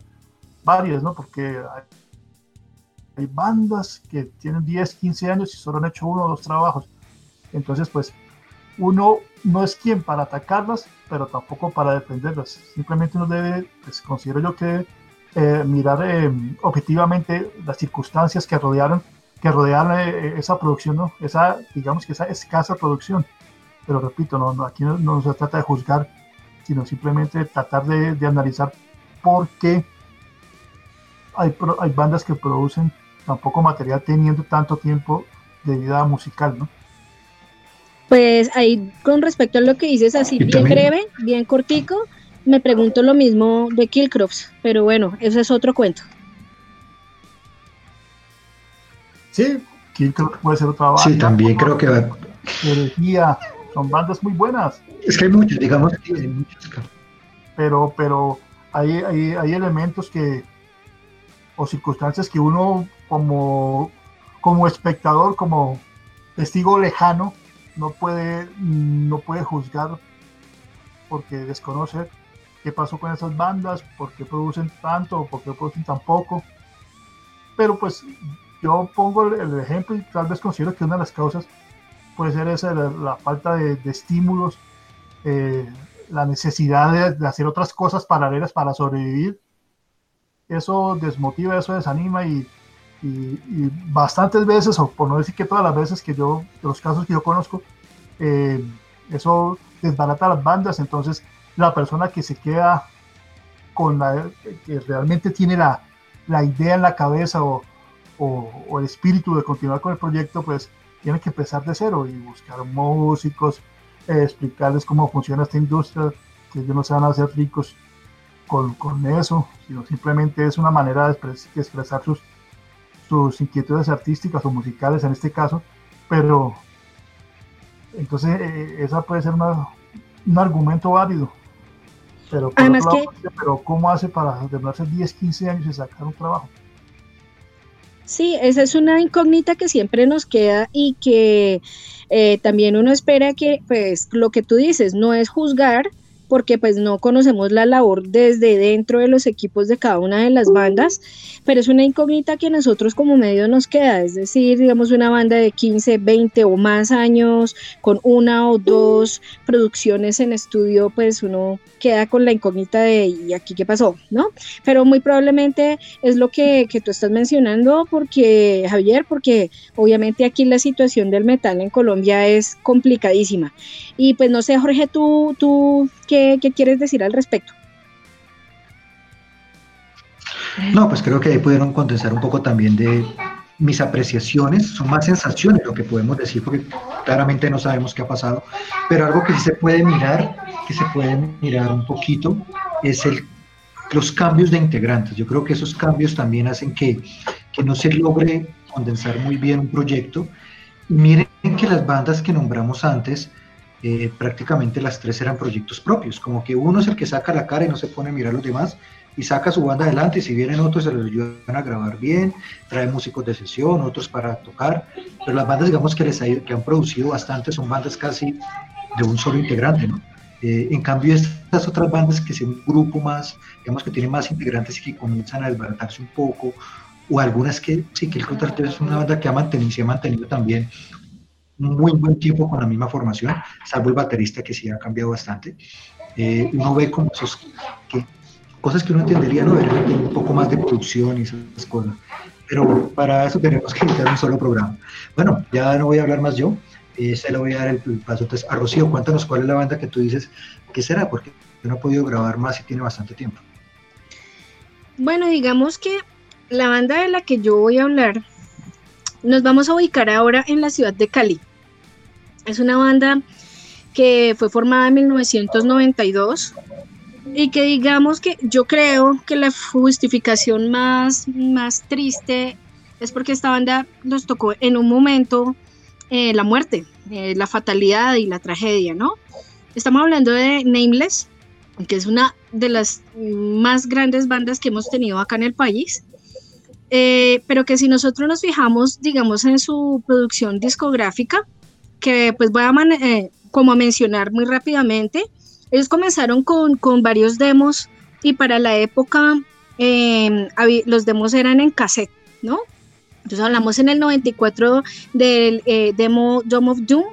varias, ¿no? Porque hay, bandas que tienen 10, 15 años y solo han hecho uno o dos trabajos. Entonces, pues, uno no es quien para atacarlas, pero tampoco para defenderlas. Simplemente uno debe, pues, considero yo que eh, mirar eh, objetivamente las circunstancias que rodearon que rodearon eh, esa producción, ¿no? Esa, digamos que esa escasa producción pero repito, no, aquí no, se trata de juzgar, sino simplemente tratar de, analizar por qué hay, hay bandas que producen tan poco material teniendo tanto tiempo de vida musical, ¿no? Pues ahí con respecto a lo que dices así bien breve, bien cortico, me pregunto lo mismo de Killcrops, pero bueno, ese es otro cuento. Sí, Killcrops puede ser otra banda. Sí, también creo que va son bandas muy buenas. Es que hay muchos, digamos, Pero, pero hay, hay, hay elementos que, o circunstancias que uno como, como espectador, como testigo lejano, no puede, no puede juzgar porque desconoce qué pasó con esas bandas, por qué producen tanto, por qué producen tan poco. Pero pues yo pongo el ejemplo y tal vez considero que una de las causas puede ser esa la, falta de, estímulos, eh, la necesidad de, hacer otras cosas paralelas para sobrevivir. Eso desmotiva, eso desanima y, bastantes veces, o por no decir que todas las veces que yo, de los casos que yo conozco, eh, eso desbarata las bandas, entonces la persona que se queda con la, que realmente tiene la, la idea en la cabeza o, o, el espíritu de continuar con el proyecto, pues tiene que empezar de cero y buscar músicos, eh, explicarles cómo funciona esta industria, que ellos no se van a hacer ricos con, con eso, sino simplemente es una manera de, expresar sus, sus inquietudes artísticas o musicales en este caso, pero entonces eh, esa puede ser una, un argumento válido. Pero, Además que... pero ¿cómo hace para demorarse 10, 15 años y sacar un trabajo? Sí, esa es una incógnita que siempre nos queda y que eh, también uno espera que, pues, lo que tú dices, no es juzgar, porque pues no conocemos la labor desde dentro de los equipos de cada una de las bandas, pero es una incógnita que nosotros como medio nos queda, es decir, digamos una banda de 15, 20 o más años con una o dos producciones en estudio, pues uno queda con la incógnita de ¿y aquí qué pasó? ¿No? Pero muy probablemente es lo que, que tú estás mencionando, porque Javier, porque obviamente aquí la situación del metal en Colombia es complicadísima. Y pues no sé, Jorge, tú, tú ¿qué, qué quieres decir al respecto? No, pues creo que ahí pudieron condensar un poco también de mis apreciaciones, son más sensaciones lo que podemos decir, porque claramente no sabemos qué ha pasado, pero algo que sí se puede mirar, que se puede mirar un poquito, es el, los cambios de integrantes. Yo creo que esos cambios también hacen que, que no se logre condensar muy bien un proyecto. miren que las bandas que nombramos antes, eh, prácticamente las tres eran proyectos propios, como que uno es el que saca la cara y no se pone a mirar a los demás, y saca su banda adelante y si vienen otros se les ayudan a grabar bien, trae músicos de sesión, otros para tocar, pero las bandas digamos que, les que han producido bastante son bandas casi de un solo integrante. Eh, en cambio estas otras bandas que son un grupo más, digamos que tienen más integrantes y que comienzan a desbaratarse un poco, o algunas que sí, que el Contrato es una banda que ha mantenido, se ha mantenido también muy buen tiempo con la misma formación, salvo el baterista que sí ha cambiado bastante. Eh, uno ve como esos, que cosas que uno entendería, no debería un poco más de producción y esas cosas. Pero para eso tenemos que editar un solo programa. Bueno, ya no voy a hablar más yo, se le voy a dar el paso entonces a Rocío. Cuéntanos cuál es la banda que tú dices, ¿qué será? Porque no ha podido grabar más y tiene bastante tiempo. Bueno, digamos que la banda de la que yo voy a hablar, nos vamos a ubicar ahora en la ciudad de Cali. Es una banda que fue formada en 1992 y que digamos que yo creo que la justificación más, más triste es porque esta banda nos tocó en un momento eh, la muerte, eh, la fatalidad y la tragedia, ¿no? Estamos hablando de Nameless, que es una de las más grandes bandas que hemos tenido acá en el país, eh, pero que si nosotros nos fijamos, digamos, en su producción discográfica, que pues voy a como a mencionar muy rápidamente, ellos comenzaron con, con varios demos y para la época em, los demos eran en cassette, ¿no? Entonces hablamos en el 94 del eh, demo Dome of Doom.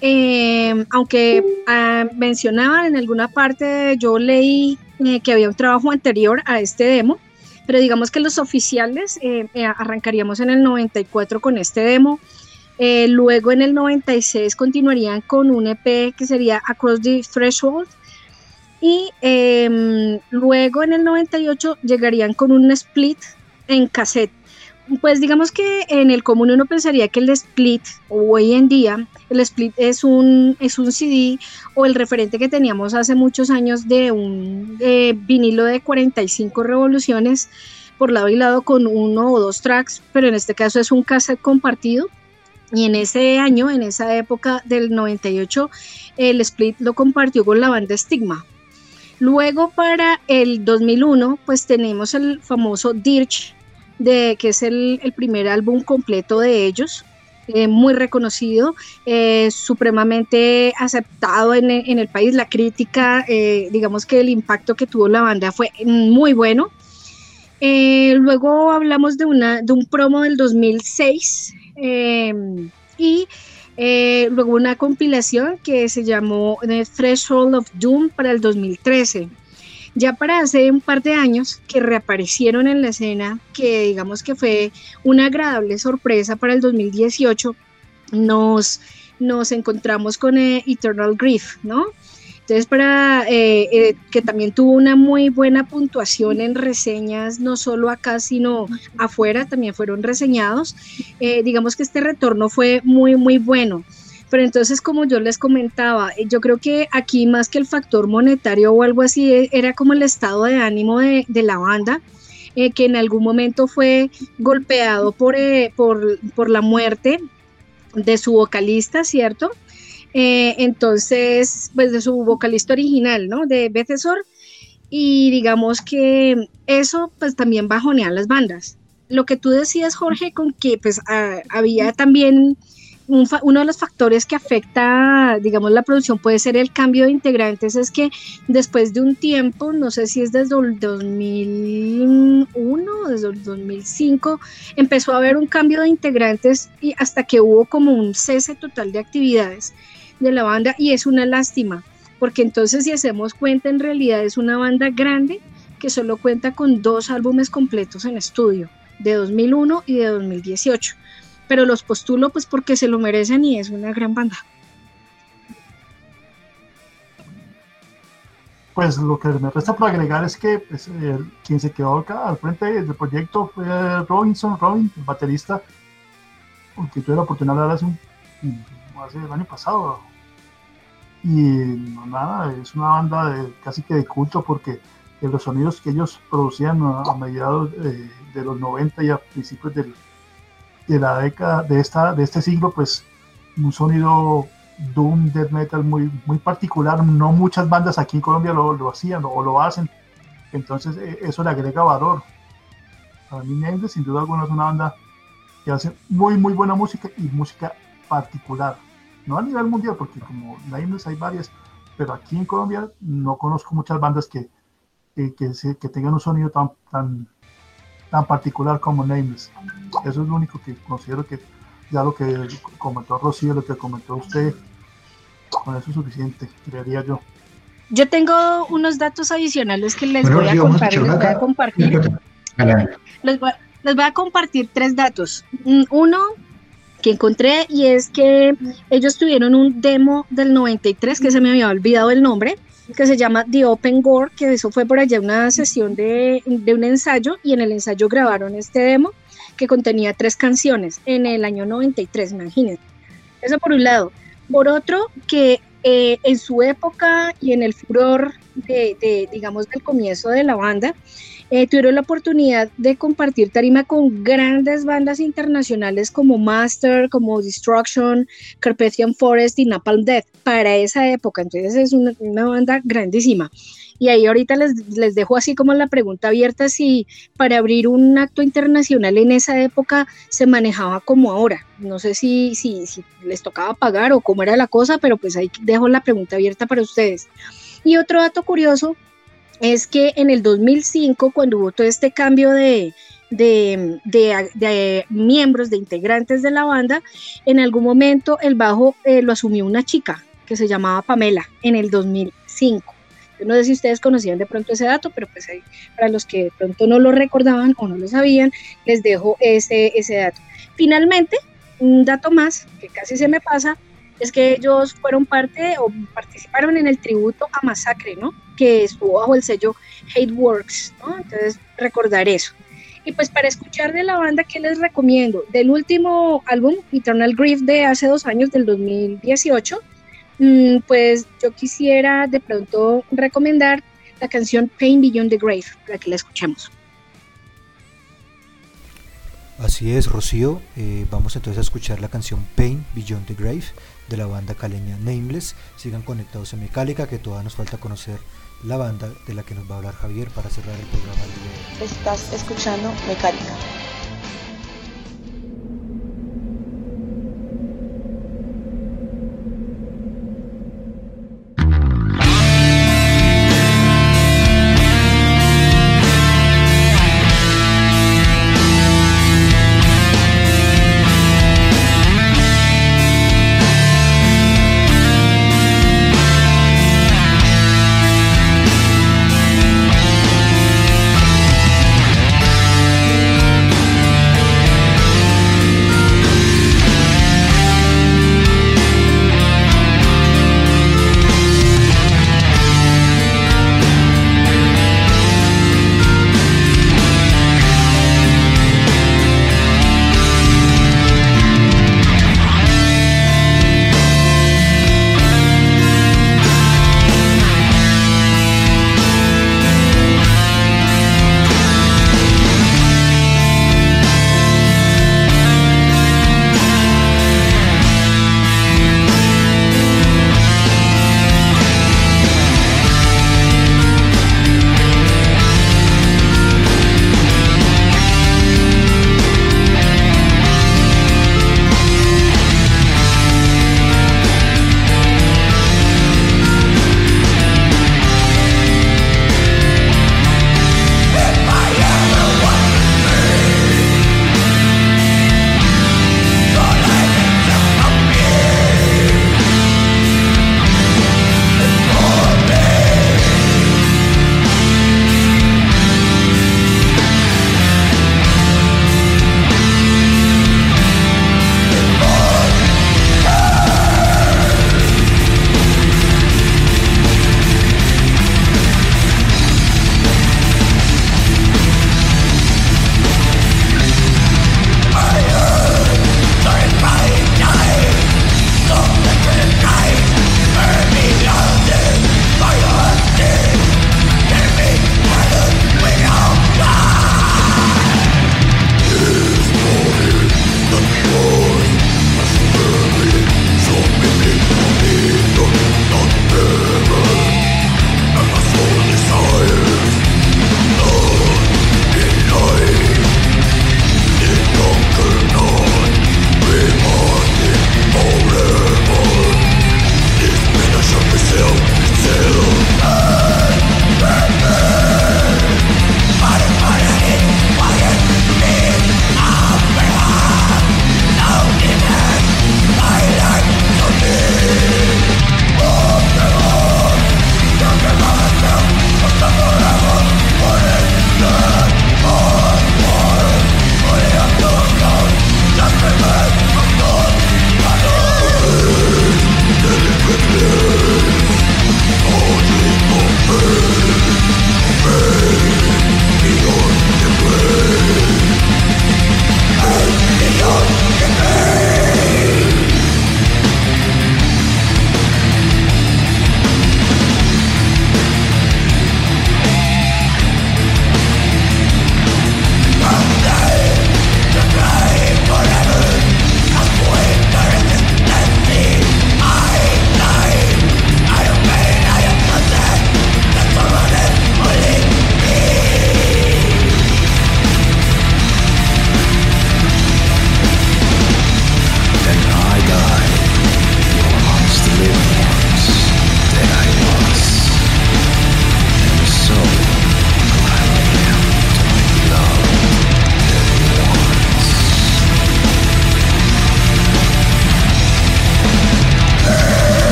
Em, aunque ah, mencionaban en alguna parte, yo leí eh, que había un trabajo anterior a este demo, pero digamos que los oficiales eh, arrancaríamos en el 94 con este demo. Eh, luego en el 96 continuarían con un EP que sería Across the Threshold. Y em, luego en el 98 llegarían con un split en cassette. Pues digamos que en el común uno pensaría que el split, o hoy en día, el split es un, es un CD o el referente que teníamos hace muchos años de un vinilo de 45 revoluciones por lado y lado con uno o dos tracks, pero en este caso es un cassette compartido y en ese año, en esa época del 98, el split lo compartió con la banda Stigma. Luego para el 2001, pues tenemos el famoso Dirch, de, que es el, primer álbum completo de ellos, eh, muy reconocido, eh, supremamente aceptado en, el país. La crítica, eh, digamos que el impacto que tuvo la banda fue muy bueno. Luego hablamos de, una, de un promo del 2006 Em, y eh, luego una compilación que se llamó The Threshold of Doom para el 2013. Ya para hace un par de años que reaparecieron en la escena, que digamos que fue una agradable sorpresa para el 2018, nos, nos encontramos con eh, Eternal Grief, ¿no? Entonces, para eh, eh, que también tuvo una muy buena puntuación en reseñas, no solo acá, sino afuera, también fueron reseñados. Eh, digamos que este retorno fue muy, muy bueno. Pero entonces, como yo les comentaba, yo creo que aquí más que el factor monetario o algo así, era como el estado de ánimo de, la banda, que en algún momento fue golpeado por, por, por la muerte de su vocalista, ¿cierto? Eh, entonces, pues de su vocalista original, ¿no? De Bethesor. Y digamos que eso pues también bajonea las bandas. Lo que tú decías, Jorge, con que pues había también uno de los factores que afecta, digamos, la producción puede ser el cambio de integrantes, es que después de un tiempo, no sé si es desde el 2001 o desde el 2005, empezó a haber un cambio de integrantes y hasta que hubo como un cese total de actividades de la banda y es una lástima, porque entonces si hacemos cuenta, en realidad es una banda grande que solo cuenta con dos álbumes completos en estudio, de 2001 y de 2018. Pero los postulo pues porque se lo merecen y es una gran banda. Pues lo que me resta por agregar es que pues, quien se quedó acá al frente del proyecto fue Robinson, Robin, el baterista, porque tuve la oportunidad de hablar hace, un, hace el año pasado, y nada, es una banda de, casi que de culto porque los sonidos que ellos producían a, mediados de, los 90 y a principios del, de la década de, esta, de este siglo, pues un sonido doom, death metal muy, muy particular. No muchas bandas aquí en Colombia lo, lo hacían o lo hacen. Entonces e, eso le agrega valor. Para mí Nameless sin duda alguna es una banda que hace muy muy buena música y música particular no a nivel mundial, porque como Nameless hay varias, pero aquí en Colombia no conozco muchas bandas que, que, que, tengan un sonido tan, tan, tan particular como Nameless. Eso es lo único que considero que ya lo que comentó Rocío, lo que comentó usted, con eso es suficiente, creería yo. Yo tengo unos datos adicionales que les voy a compartir. Les voy a compartir. Les voy, les voy a compartir tres datos. Mm, uno que encontré y es que ellos tuvieron un demo del 93 que se me había olvidado el nombre, que se llama The Open Gore, que eso fue por allá una sesión de, de un ensayo y en el ensayo grabaron este demo que contenía tres canciones en el año 93, imagínense. Eso por un lado. Por otro, que eh, en su época y en el furor de, de, digamos, del comienzo de la banda, eh, tuvieron la oportunidad de compartir tarima con grandes bandas internacionales como Master, como Destruction, Carpathian Forest y Napalm Death para esa época. Entonces es una, una banda grandísima. Y ahí ahorita les, les, dejo así como la pregunta abierta si para abrir un acto internacional en esa época se manejaba como ahora. No sé si, si, si les tocaba pagar o cómo era la cosa, pero pues ahí dejo la pregunta abierta para ustedes. Y otro dato curioso es que en el 2005, cuando hubo todo este cambio de, de, de, miembros, de integrantes de la banda, en algún momento el bajo eh, lo asumió una chica que se llamaba Pamela en el 2005. Yo no sé si ustedes conocían de pronto ese dato, pero pues ahí, para los que de pronto no lo recordaban o no lo sabían, les dejo ese, ese dato. Finalmente, un dato más que casi se me pasa, es que ellos fueron parte o participaron en el tributo a Masacre, ¿no? Que estuvo bajo el sello Hate Works, ¿no? Entonces, recordar eso. Y pues para escuchar de la banda, ¿qué les recomiendo? Del último álbum, Eternal Grief, de hace dos años, del 2018, mmm, pues yo quisiera de pronto recomendar la canción Pain Beyond the Grave, para que la escuchemos. Así es, Rocío. Eh, vamos entonces a escuchar la canción Pain Beyond the Grave de la banda caleña Nameless. Sigan conectados en Mecálica, que todavía nos falta conocer la banda de la que nos va a hablar Javier para cerrar el programa. Estás escuchando Mecálica.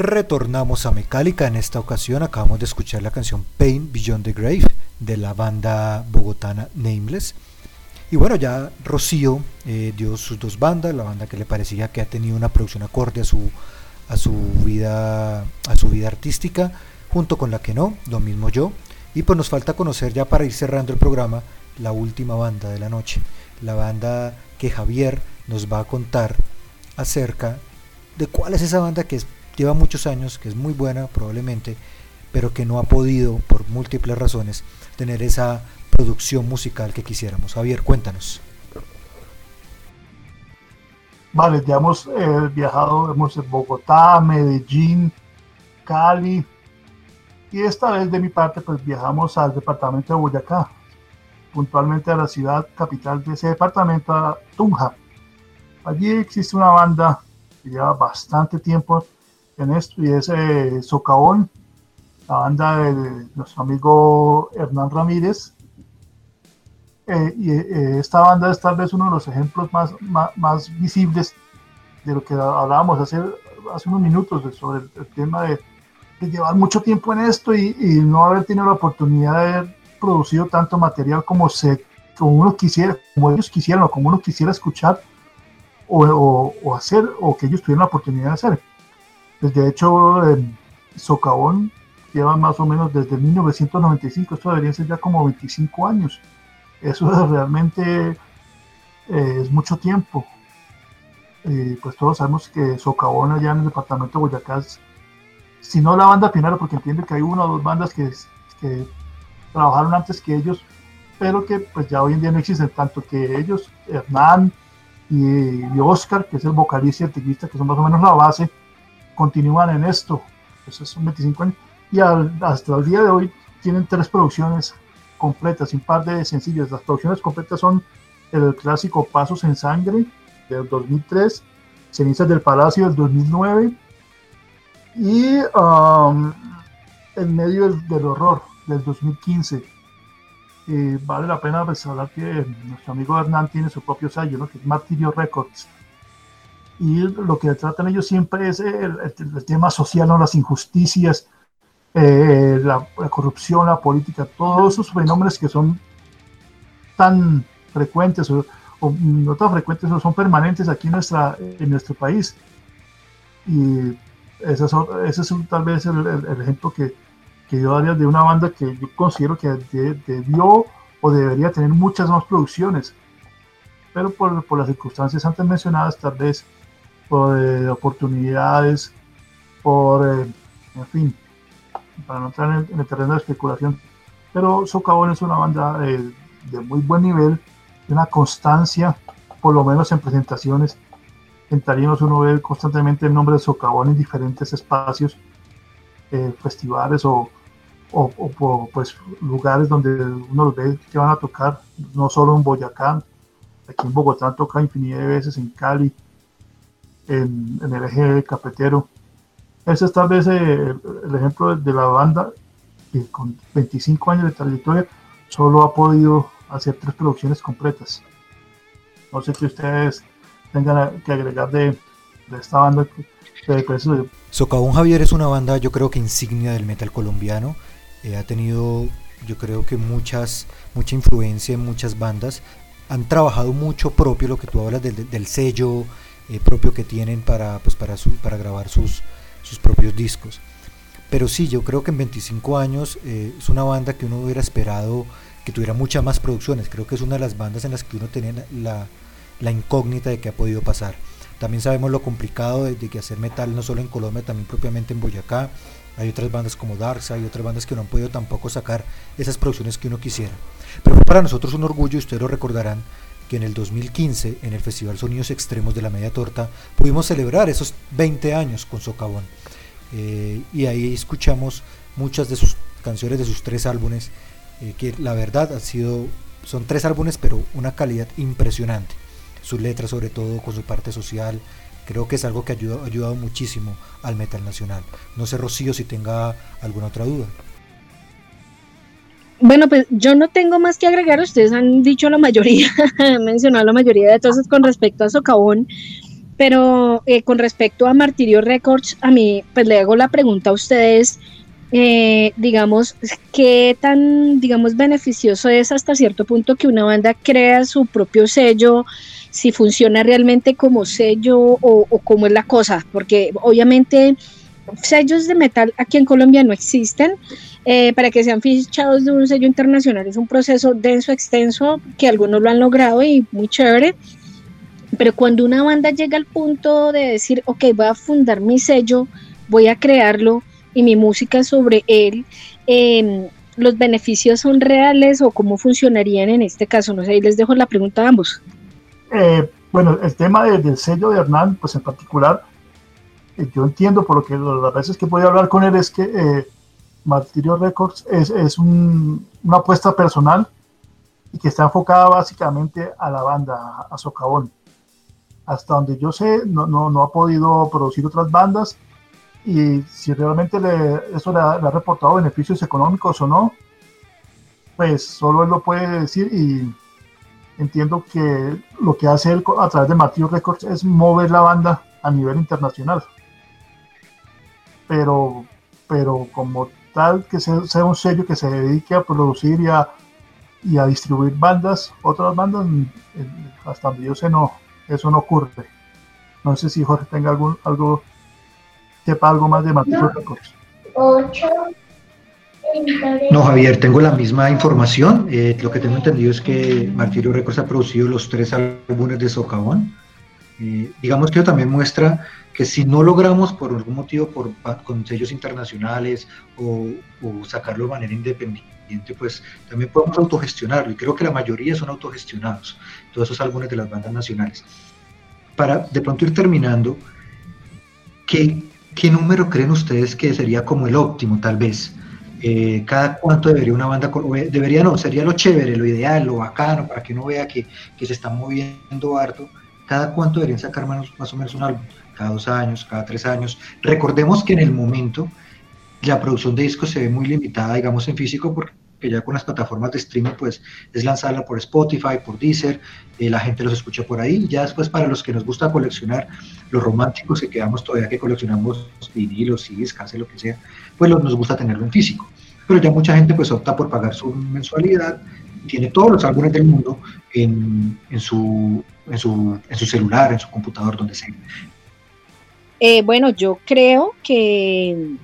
Retornamos a Mecálica. En esta ocasión acabamos de escuchar la canción Pain Beyond the Grave de la banda bogotana Nameless. Y bueno, ya Rocío eh, dio sus dos bandas, la banda que le parecía que ha tenido una producción acorde a su, a su, vida, a su vida artística, junto con la que no, lo mismo yo. Y pues nos falta conocer ya para ir cerrando el programa la última banda de la noche, la banda que Javier nos va a contar acerca de cuál es esa banda que lleva muchos años, que es muy buena probablemente, pero que no ha podido, por múltiples razones, tener esa producción musical que quisiéramos. Javier, cuéntanos. Vale, ya hemos eh, viajado, hemos en Bogotá, Medellín, Cali, y esta vez de mi parte pues viajamos al departamento de Boyacá, puntualmente a la ciudad capital de ese departamento, Tunja. Allí existe una banda que lleva bastante tiempo en esto y es eh, Socavón, la banda de nuestro amigo Hernán Ramírez. Eh, y eh, esta banda es tal vez uno de los ejemplos más, más, visibles de lo que hablábamos hace, hace unos minutos sobre el, tema de, llevar mucho tiempo en esto y, no haber tenido la oportunidad de haber producido tanto material como, se, como uno quisiera, como ellos quisieran o como uno quisiera escuchar o, o, hacer o que ellos tuvieran la oportunidad de hacer. Pues de hecho, Socavón lleva más o menos desde 1995, esto debería ser ya como 25 años. Eso realmente eh, es mucho tiempo. pues todos sabemos que Socavón allá en el departamento de Boyacá, si no la banda final, porque entiende que hay una o dos bandas que, trabajaron antes que ellos, pero que pues ya hoy en día no existen, tanto que ellos, Hernán y, Oscar, que es el vocalista y el teclista, que son más o menos la base, continúan en esto. Eso son 25 años y hasta el día de hoy tienen tres producciones completas un par de sencillos. Las producciones completas son el clásico Pasos en Sangre del 2003, Cenizas del Palacio del 2009 y um, En medio del, horror del 2015. vale la pena pues, hablar que nuestro amigo Hernán tiene su propio sello, que es Martirio Records. Y lo que tratan ellos siempre es el, el tema social, ¿no? las injusticias, eh, la, corrupción, la política, todos esos fenómenos que son tan frecuentes o, no tan frecuentes o son permanentes aquí en, nuestra, en nuestro país. Y ese es, ese es tal vez el, ejemplo que, que, yo daría de una banda que yo considero que debió o debería tener muchas más producciones, pero por, por las circunstancias antes mencionadas, tal vez por eh, oportunidades, por, eh, en fin, para no entrar en el, terreno de especulación. Pero Socavón es una banda de, muy buen nivel, de una constancia, por lo menos en presentaciones. En tarimas uno ve constantemente el nombre de Socavón en diferentes espacios, eh, festivales o, o, pues lugares donde uno los ve que van a tocar, no solo en Boyacá, aquí en Bogotá toca infinidad de veces, en Cali, en, en el eje cafetero, ese es tal vez eh, el, ejemplo de, la banda que con 25 años de trayectoria solo ha podido hacer tres producciones completas. No sé si ustedes tengan que agregar de, esta banda. Socavón Javier es una banda, yo creo que insignia del metal colombiano. Eh, ha tenido, yo creo que muchas, mucha influencia en muchas bandas. Han trabajado mucho propio, lo que tú hablas del, sello eh, propio que tienen para, pues para, su, para grabar sus, sus propios discos. Pero sí, yo creo que en 25 años eh, es una banda que uno hubiera esperado que tuviera muchas más producciones. Creo que es una de las bandas en las que uno tiene la, la incógnita de qué ha podido pasar. También sabemos lo complicado de, que hacer metal no solo en Colombia, también propiamente en Boyacá. Hay otras bandas como Darksa y otras bandas que no han podido tampoco sacar esas producciones que uno quisiera. Pero para nosotros un orgullo, y ustedes lo recordarán, que en el 2015, en el Festival Sonidos Extremos de la Media Torta, pudimos celebrar esos 20 años con Socavón. Eh, y ahí escuchamos muchas de sus canciones de sus tres álbumes, eh, que la verdad han sido, son tres álbumes, pero una calidad impresionante. Sus letras, sobre todo con su parte social, creo que es algo que ha ayudado muchísimo al metal nacional. No sé, Rocío, si tenga alguna otra duda. Bueno, pues yo no tengo más que agregar, ustedes han dicho la mayoría, han mencionado la mayoría de cosas con respecto a Socavón. Pero eh, con respecto a Martirio Records, a mí pues le hago la pregunta a ustedes, eh, digamos, qué tan, digamos, beneficioso es hasta cierto punto que una banda crea su propio sello, si funciona realmente como sello o, o cómo es la cosa, porque obviamente sellos de metal aquí en Colombia no existen. Eh, para que sean fichados de un sello internacional es un proceso denso, extenso, que algunos lo han logrado y muy chévere. Pero cuando una banda llega al punto de decir, ok, voy a fundar mi sello, voy a crearlo y mi música sobre él, em, ¿los beneficios son reales o cómo funcionarían en este caso? No sé, ahí les dejo la pregunta a ambos. Eh, bueno, el tema del sello de Hernán, pues en particular, eh, yo entiendo por lo que las veces que voy a hablar con él es que Martirio Records es, es una apuesta personal y que está enfocada básicamente a la banda, a Socavón. Hasta donde yo sé, no, no, no, ha podido producir otras bandas y si realmente le, eso le ha, reportado beneficios económicos o no, pues solo él lo puede decir y entiendo que lo que hace él a través de Martirio Records es mover la banda a nivel internacional pero, pero como tal, que sea, un sello que se dedique a producir y a, y a distribuir bandas, otras bandas, hasta donde yo sé, no, eso no ocurre. No sé si Jorge tenga algún, algo, sepa algo más de Martirio Records. No, Javier, tengo la misma información. Eh, lo que tengo entendido es que Martirio Records ha producido los tres álbumes de Socavón. Eh, digamos que también muestra que si no logramos por algún motivo, por, con sellos internacionales o, sacarlo de manera independiente, pues también podemos autogestionarlo y creo que la mayoría son autogestionados, todos esos álbumes de las bandas nacionales. Para de pronto ir terminando, ¿qué, qué número creen ustedes que sería como el óptimo tal vez? Eh, cada cuánto debería una banda, debería no, sería lo chévere, lo ideal, lo bacano, para que uno vea que, que se está moviendo harto, cada cuánto deberían sacar más, o menos un álbum cada dos años, cada tres años. Recordemos que en el momento la producción de discos se ve muy limitada, digamos, en físico, porque ya con las plataformas de streaming, pues es lanzarla por Spotify, por Deezer, eh, la gente los escucha por ahí, ya después para los que nos gusta coleccionar, los románticos que quedamos todavía que coleccionamos vinilos, CDs, casi lo que sea, pues nos gusta tenerlo en físico. Pero ya mucha gente pues opta por pagar su mensualidad, tiene todos los álbumes del mundo en, en, su, en, su, en su celular, en su computador, donde sea. Eh, bueno, yo creo que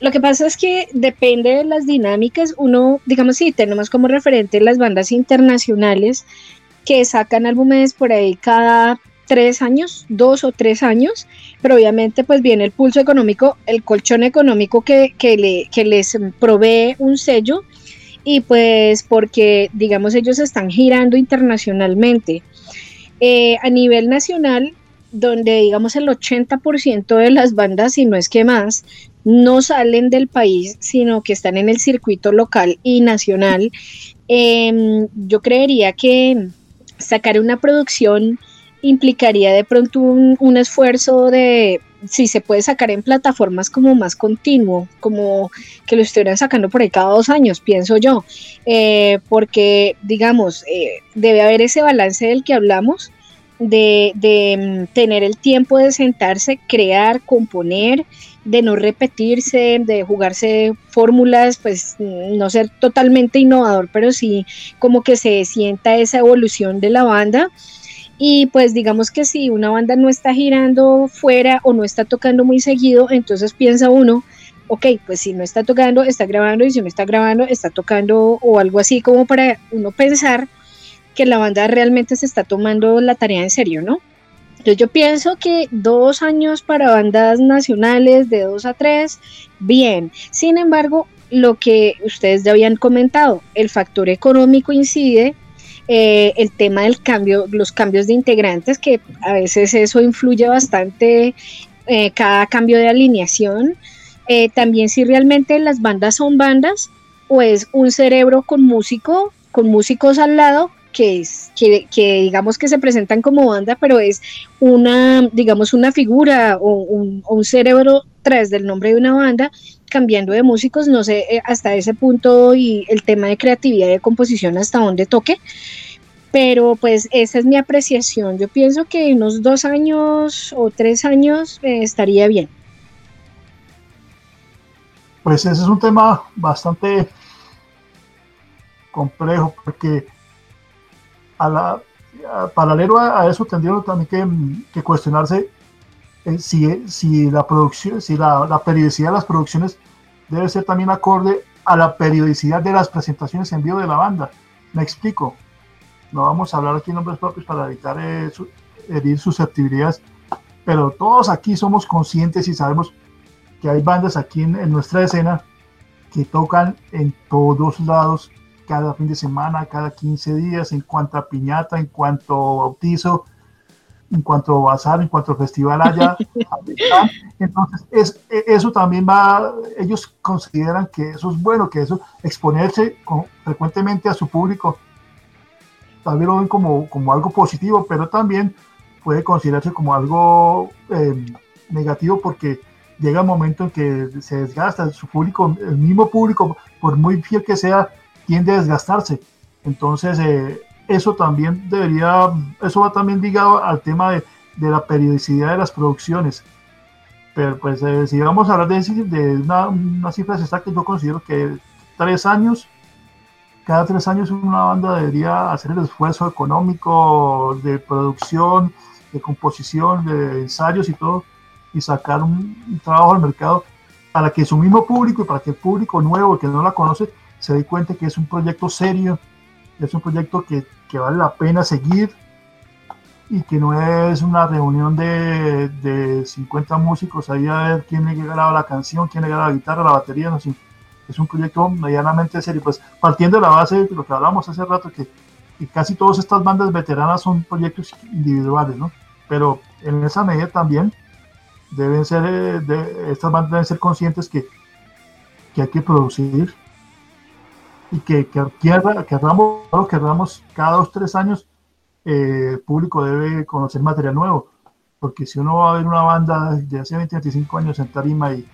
lo que pasa es que depende de las dinámicas. Uno, digamos, sí, tenemos como referente las bandas internacionales que sacan álbumes por ahí cada tres años, dos o tres años, pero obviamente pues viene el pulso económico, el colchón económico que, que, le, que les provee un sello y pues porque digamos ellos están girando internacionalmente. Eh, a nivel nacional, donde digamos el 80% de las bandas, si no es que más, no salen del país, sino que están en el circuito local y nacional, em, yo creería que sacar una producción implicaría de pronto un, esfuerzo de si se puede sacar en plataformas como más continuo, como que lo estuvieran sacando por ahí cada dos años, pienso yo, eh, porque digamos, eh, debe haber ese balance del que hablamos, de, mm, tener el tiempo de sentarse, crear, componer, de no repetirse, de jugarse fórmulas, pues mm, no ser totalmente innovador, pero sí como que se sienta esa evolución de la banda. Y pues digamos que si una banda no está girando fuera o no está tocando muy seguido, entonces piensa uno, ok, pues si no está tocando, está grabando y si no está grabando, está tocando o algo así como para uno pensar que la banda realmente se está tomando la tarea en serio, ¿no? Entonces yo pienso que dos años para bandas nacionales, de dos a tres, bien. Sin embargo, lo que ustedes ya habían comentado, el factor económico incide, eh, el tema del cambio, los cambios de integrantes, que a veces eso influye bastante, eh, cada cambio de alineación. Eh, también si realmente las bandas son bandas, o es un cerebro con músico, con músicos al lado, que, es, que, digamos que se presentan como banda, pero es una, digamos, una figura o un, cerebro tras del nombre de una banda, cambiando de músicos, no sé eh, hasta ese punto y el tema de creatividad y de composición hasta dónde toque, pero pues esa es mi apreciación. Yo pienso que unos dos años o tres años eh, estaría bien. Pues ese es un tema bastante complejo porque a la, paralelo a, eso tendríamos también que, cuestionarse eh, si, si, la producción, si la, la, periodicidad de las producciones debe ser también acorde a la periodicidad de las presentaciones en vivo de la banda. Me explico. No vamos a hablar aquí en nombres propios para evitar eh, herir susceptibilidades, pero todos aquí somos conscientes y sabemos que hay bandas aquí en, nuestra escena que tocan en todos lados, cada fin de semana, cada 15 días, en cuanto a piñata, en cuanto a bautizo, en cuanto a bazar, en cuanto a festival haya. Entonces, es, e, eso también va, ellos consideran que eso es bueno, que eso, exponerse frecuentemente a su público, también lo ven como, como algo positivo, pero también puede considerarse como algo eh, negativo porque llega un momento en que se desgasta su público, el mismo público, por muy fiel que sea, tiende a desgastarse. Entonces, eh, eso también debería, eso va también ligado al tema de, de la periodicidad de las producciones. Pero pues eh, si vamos a hablar de, de una, una cifra exacta, yo considero que tres años, cada tres años una banda debería hacer el esfuerzo económico de producción, de composición, de ensayos y todo, y sacar un, trabajo al mercado para que su mismo público y para que el público nuevo que no la conoce se dé cuenta que es un proyecto serio, es un proyecto que, que vale la pena seguir y que no es una reunión de, de 50 músicos ahí a ver quién le graba la canción, quién le graba la guitarra, la batería, no. Es un proyecto medianamente serio. Pues partiendo de la base de lo que hablamos hace rato, que, que casi todas estas bandas veteranas son proyectos individuales, ¿no? Pero en esa medida también deben ser, eh, de, estas bandas deben ser conscientes que, que hay que producir y que, que querramos, querramos cada dos, tres años, eh, el público debe conocer material nuevo. Porque si uno va a ver una banda de hace 20, 25 años en tarima y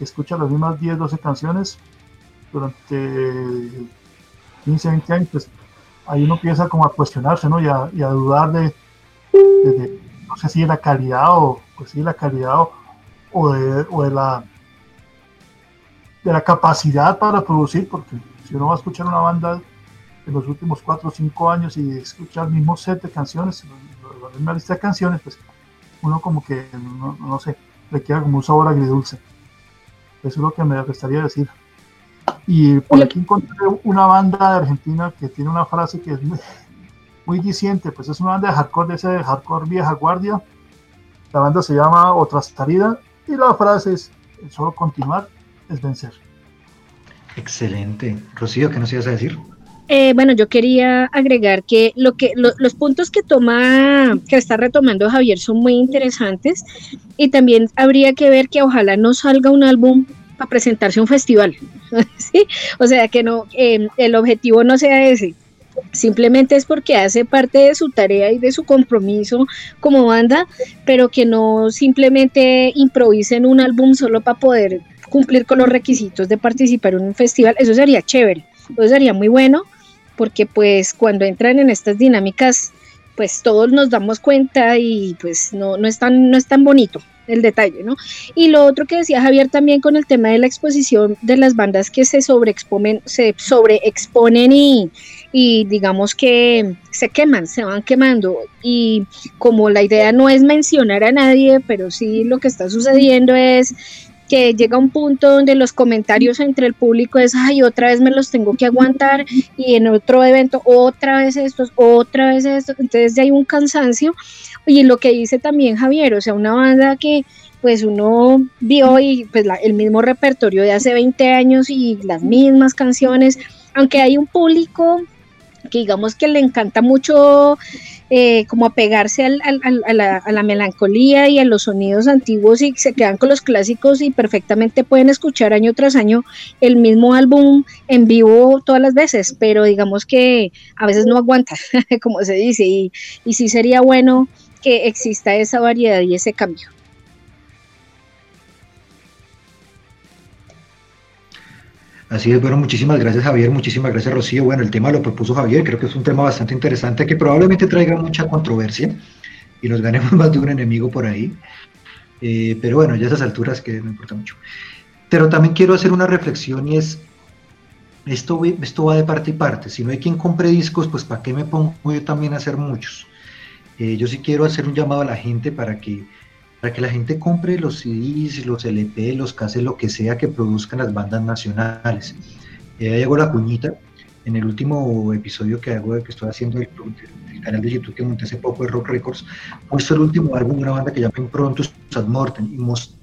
escucha las mismas 10, 12 canciones durante 15, 20 años, pues ahí uno empieza como a cuestionarse, ¿no? Y a, y a dudar de, de, no sé si de la calidad o, pues sí, la calidad o, de, o de la de la capacidad para producir, porque si uno va a escuchar una banda de los últimos 4 o 5 años y escuchar el mismo set de canciones, la misma lista de canciones, pues uno como que, no, sé, le queda como un sabor agridulce. Eso es lo que me gustaría decir. Y por aquí encontré una banda de Argentina que tiene una frase que es muy, muy diciente, pues es una banda de hardcore, de ese hardcore vieja guardia. La banda se llama Otra Salida y la frase es, solo continuar es vencer. Excelente. Rocío, ¿qué nos ibas a decir? Eh, bueno, yo quería agregar que, lo que los puntos que toma, que está retomando Javier son muy interesantes y también habría que ver que ojalá no salga un álbum para presentarse a un festival, ¿sí? O sea, que no, eh, el objetivo no sea ese, simplemente es porque hace parte de su tarea y de su compromiso como banda, pero que no simplemente improvisen un álbum solo para poder cumplir con los requisitos de participar en un festival, eso sería chévere, eso sería muy bueno, porque pues cuando entran en estas dinámicas, pues todos nos damos cuenta y pues no, no, es, tan, no es tan bonito el detalle, ¿no? Y lo otro que decía Javier también con el tema de la exposición de las bandas que se sobreexponen, se sobreexponen y, y digamos que se queman, se van quemando. Y como la idea no es mencionar a nadie, pero sí lo que está sucediendo es que llega un punto donde los comentarios entre el público es, ay, otra vez me los tengo que aguantar y en otro evento otra vez estos, otra vez estos, entonces hay un cansancio. Y lo que dice también Javier, o sea, una banda que pues uno vio y pues el mismo repertorio de hace 20 años y las mismas canciones, aunque hay un público que digamos que le encanta mucho eh, como apegarse al, a, la, a, la, melancolía y a los sonidos antiguos y se quedan con los clásicos y perfectamente pueden escuchar año tras año el mismo álbum en vivo todas las veces, pero digamos que a veces no aguanta, como se dice, y, y sí sería bueno que exista esa variedad y ese cambio. Así es, bueno, muchísimas gracias Javier, muchísimas gracias Rocío. Bueno, el tema lo propuso Javier, creo que es un tema bastante interesante que probablemente traiga mucha controversia y nos ganemos más de un enemigo por ahí. Eh, pero bueno, ya a esas alturas que no importa mucho. Pero también quiero hacer una reflexión y es, esto, esto va de parte y parte. Si no hay quien compre discos, pues ¿para qué me pongo yo también a hacer muchos? Eh, yo sí quiero hacer un llamado a la gente para que, para que la gente compre los CDs, los LP, los cassettes, lo que sea que produzcan las bandas nacionales. Eh, ahí hago la cuñita. En el último episodio que hago, que estoy haciendo el, canal de YouTube que monté hace poco de Rock Records, muestro el último álbum de una banda que llama Pronto Sad Morten y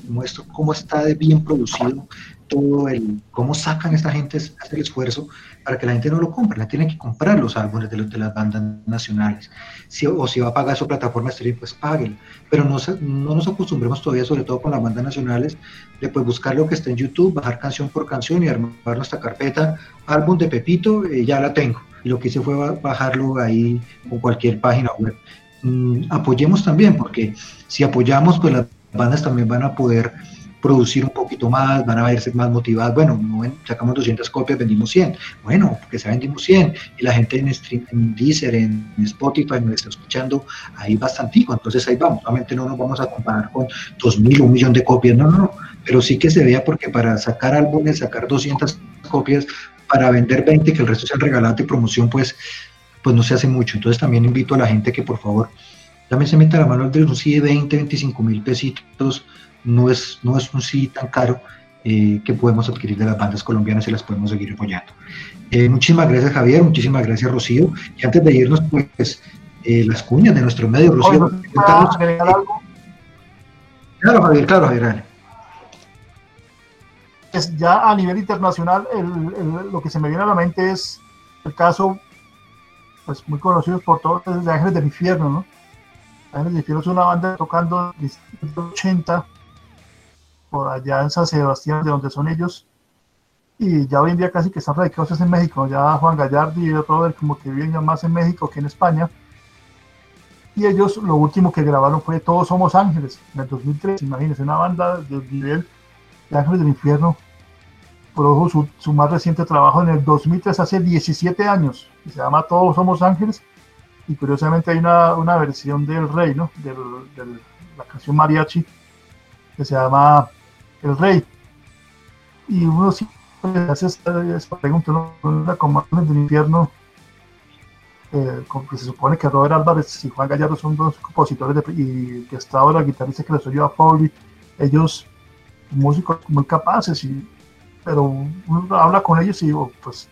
muestro cómo está de bien producido todo el, cómo sacan esta gente, hace el esfuerzo para que la gente no lo compre, la tiene que comprar los álbumes de, de las bandas nacionales. Si, o si va a pagar su plataforma de pues páguenlo. Pero no, no nos acostumbremos todavía, sobre todo con las bandas nacionales, de pues buscar lo que está en YouTube, bajar canción por canción y armar nuestra carpeta, álbum de Pepito, eh, ya la tengo. Y lo que hice fue bajarlo ahí con cualquier página web. Mm, apoyemos también, porque si apoyamos, pues las bandas también van a poder producir un poquito más, van a verse más motivadas. Bueno, sacamos 200 copias, vendimos 100. Bueno, porque se vendimos 100 y la gente en, stream, en Deezer, en Spotify nos está escuchando ahí bastantico. Entonces ahí vamos. Obviamente no nos vamos a comparar con 2.000 o un millón de copias, no, no, no. Pero sí que se vea porque para sacar álbumes, sacar 200 copias, para vender 20, que el resto sea regalado y promoción, pues, pues no se hace mucho. Entonces también invito a la gente que por favor también se meta la mano de un sí de 20, 25 mil pesitos no es, no es un sí tan caro eh, que podemos adquirir de las bandas colombianas y las podemos seguir apoyando. Eh, muchísimas gracias Javier, muchísimas gracias Rocío. Y antes de irnos, pues eh, las cuñas de nuestro medio, Rocío. Claro, Javier, claro, Javier. Es ya a nivel internacional, lo que se me viene a la mente es el caso, pues muy conocido por todos, de Ángeles del Infierno, ¿no? Ángeles del Infierno es una banda tocando en los 80 por allá en San Sebastián, de donde son ellos, y ya hoy en día casi que están radicados en México, ya Juan Gallardi y Robert como que viven ya más en México que en España, y ellos lo último que grabaron fue Todos Somos Ángeles, en el 2003, imagínense, una banda del nivel de Ángeles del Infierno, produjo su, su, más reciente trabajo en el 2003, hace 17 años, se llama Todos Somos Ángeles, y curiosamente hay una, una versión del Rey, ¿no? de la canción Mariachi, que se llama el rey. Y uno siempre hace esta, pregunta, ¿no? La comanda del infierno, eh, que se supone que Robert Álvarez y Juan Gallardo son dos compositores de, y que está ahora guitarrista que les oyó a Pauli, ellos músicos muy capaces, y, pero uno habla con ellos y digo, pues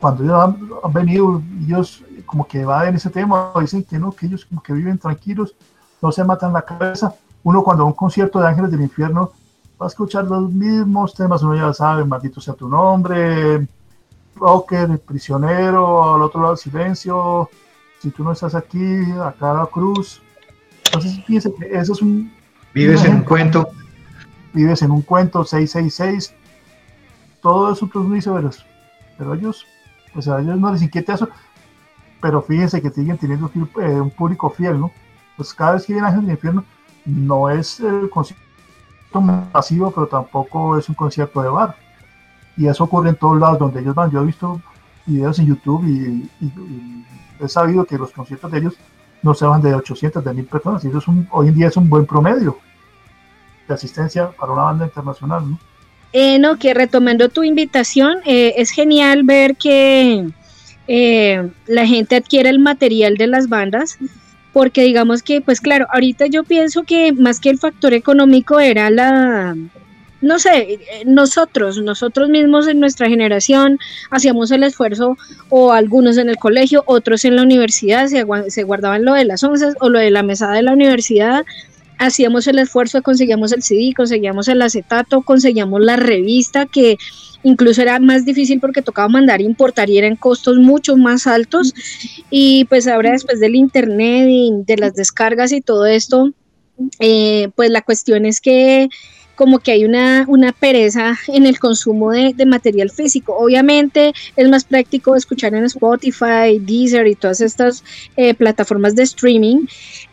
cuando ellos han, venido, ellos como que va en ese tema, dicen que no, que ellos como que viven tranquilos, no se matan la cabeza. Uno cuando va a un concierto de Ángeles del Infierno va a escuchar los mismos temas, uno ya sabe, maldito sea tu nombre, rocker, prisionero, al otro lado del silencio, si tú no estás aquí, acá la cruz. Entonces, fíjense que eso es un... Vives en un cuento. Vives en un cuento, 666. Todo eso pues muy severos. Pero ellos, pues a ellos no les inquieta eso. Pero fíjense que siguen teniendo eh, un público fiel, ¿no? Pues cada vez que viene Ángel del Infierno, no es el concierto masivo, pero tampoco es un concierto de bar. Y eso ocurre en todos lados donde ellos van. Yo he visto videos en YouTube y, he sabido que los conciertos de ellos no se van de 800, de 1000 personas. Y eso es un, hoy en día es un buen promedio de asistencia para una banda internacional. ¿no? Eh, no, que retomando tu invitación, eh, es genial ver que eh, la gente adquiere el material de las bandas porque digamos que, pues claro, ahorita yo pienso que más que el factor económico era la, no sé, nosotros, nosotros mismos en nuestra generación hacíamos el esfuerzo, o algunos en el colegio, otros en la universidad, se, guardaban lo de las once o lo de la mesada de la universidad, hacíamos el esfuerzo, conseguíamos el CD, conseguíamos el acetato, conseguíamos la revista que incluso era más difícil porque tocaba mandar importar y eran costos mucho más altos y pues ahora después del internet y de las descargas y todo esto, eh, pues la cuestión es que como que hay una, una pereza en el consumo de, material físico. Obviamente es más práctico escuchar en Spotify, Deezer y todas estas eh, plataformas de streaming,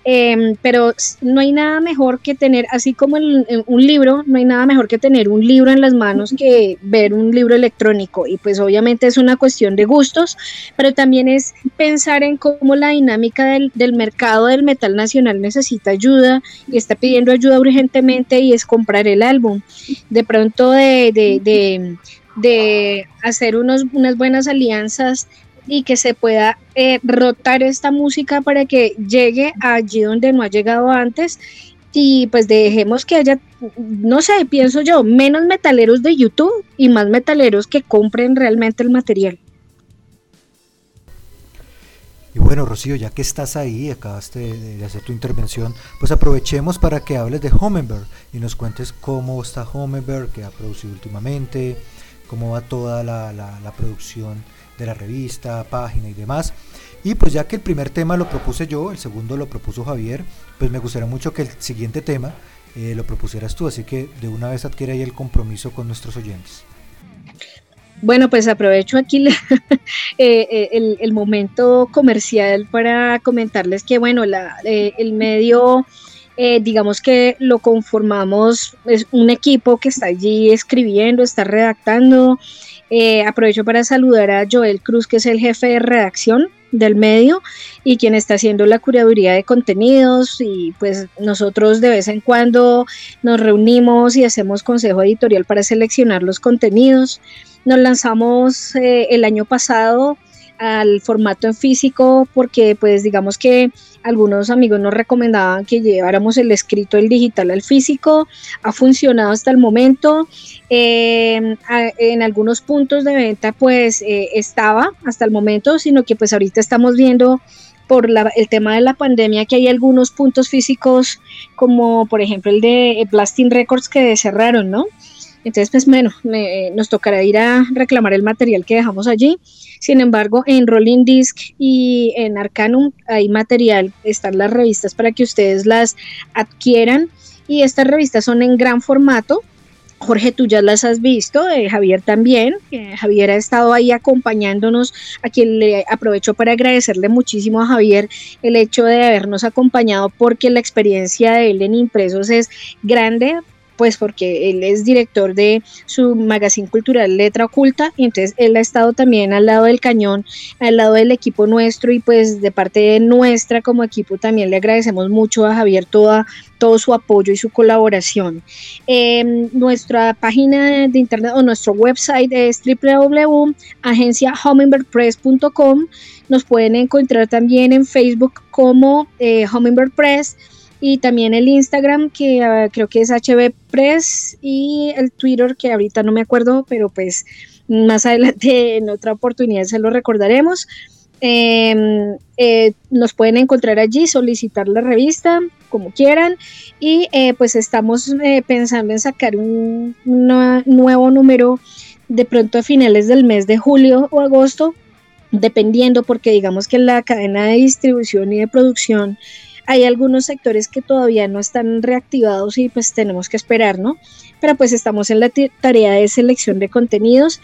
Em, pero no hay nada mejor que tener, así como un libro, no hay nada mejor que tener un libro en las manos que ver un libro electrónico. Y pues obviamente es una cuestión de gustos, pero también es pensar en cómo la dinámica del, del mercado del metal nacional necesita ayuda y está pidiendo ayuda urgentemente y es comprar el álbum. De pronto de, de, de, de hacer unos, unas buenas alianzas y que se pueda eh, rotar esta música para que llegue allí donde no ha llegado antes y pues dejemos que haya, no sé, pienso yo, menos metaleros de YouTube y más metaleros que compren realmente el material. Y bueno, Rocío, ya que estás ahí, acabaste de, hacer tu intervención, pues aprovechemos para que hables de Homenberg y nos cuentes cómo está Homenberg, que ha producido últimamente, cómo va toda la, la producción de la revista, página y demás. Y pues ya que el primer tema lo propuse yo, el segundo lo propuso Javier, pues me gustaría mucho que el siguiente tema eh, lo propusieras tú, así que de una vez adquiere ahí el compromiso con nuestros oyentes. Bueno, pues aprovecho aquí eh, eh, el, momento comercial para comentarles que, bueno, la, el medio, digamos que lo conformamos, es un equipo que está allí escribiendo, está redactando, eh, aprovecho para saludar a Joel Cruz, que es el jefe de redacción del medio y quien está haciendo la curaduría de contenidos y pues nosotros de vez en cuando nos reunimos y hacemos consejo editorial para seleccionar los contenidos. Nos lanzamos eh, el año pasado al formato en físico porque pues digamos que algunos amigos nos recomendaban que lleváramos el escrito del digital al físico, ha funcionado hasta el momento, eh, en algunos puntos de venta pues eh, estaba hasta el momento, sino que pues ahorita estamos viendo por el tema de la pandemia que hay algunos puntos físicos como por ejemplo el de Blasting Records que cerraron, ¿no? Entonces, pues bueno, nos tocará ir a reclamar el material que dejamos allí. Sin embargo, en Rolling Disc y en Arcanum hay material, están las revistas para que ustedes las adquieran. Y estas revistas son en gran formato. Jorge, tú ya las has visto, eh, Javier también. Eh, Javier ha estado ahí acompañándonos, a quien le aprovecho para agradecerle muchísimo a Javier el hecho de habernos acompañado porque la experiencia de él en impresos es grande pues porque él es director de su magazine cultural Letra Oculta y entonces él ha estado también al lado del cañón, al lado del equipo nuestro y pues de parte de nuestra como equipo también le agradecemos mucho a Javier toda, todo su apoyo y su colaboración. Em, nuestra página de internet o nuestro website es www.agenciahummingbird.press.com. Nos pueden encontrar también en Facebook como eh, Press y también el Instagram que ah, creo que es HB Press y el Twitter que ahorita no me acuerdo, pero pues más adelante en otra oportunidad se lo recordaremos. Em, eh, nos pueden encontrar allí, solicitar la revista como quieran y eh, pues estamos eh, pensando en sacar un nuevo número de pronto a finales del mes de julio o agosto, dependiendo porque digamos que la cadena de distribución y de producción hay algunos sectores que todavía no están reactivados y pues tenemos que esperar, ¿no? Pero pues estamos en la tarea de selección de contenidos.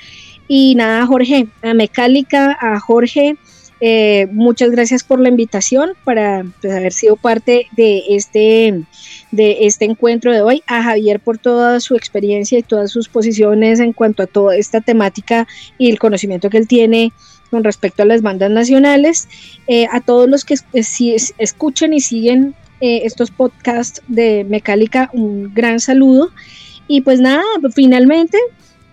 Y nada, Jorge, a Mecálica, a Jorge, eh, muchas gracias por la invitación para pues, haber sido parte de este, de este encuentro de hoy. A Javier por toda su experiencia y todas sus posiciones en cuanto a toda esta temática y el conocimiento que él tiene con respecto a las bandas nacionales. Eh, a todos los que si, escuchen y siguen eh, estos podcasts de Mecálica, un gran saludo. Y pues nada, finalmente,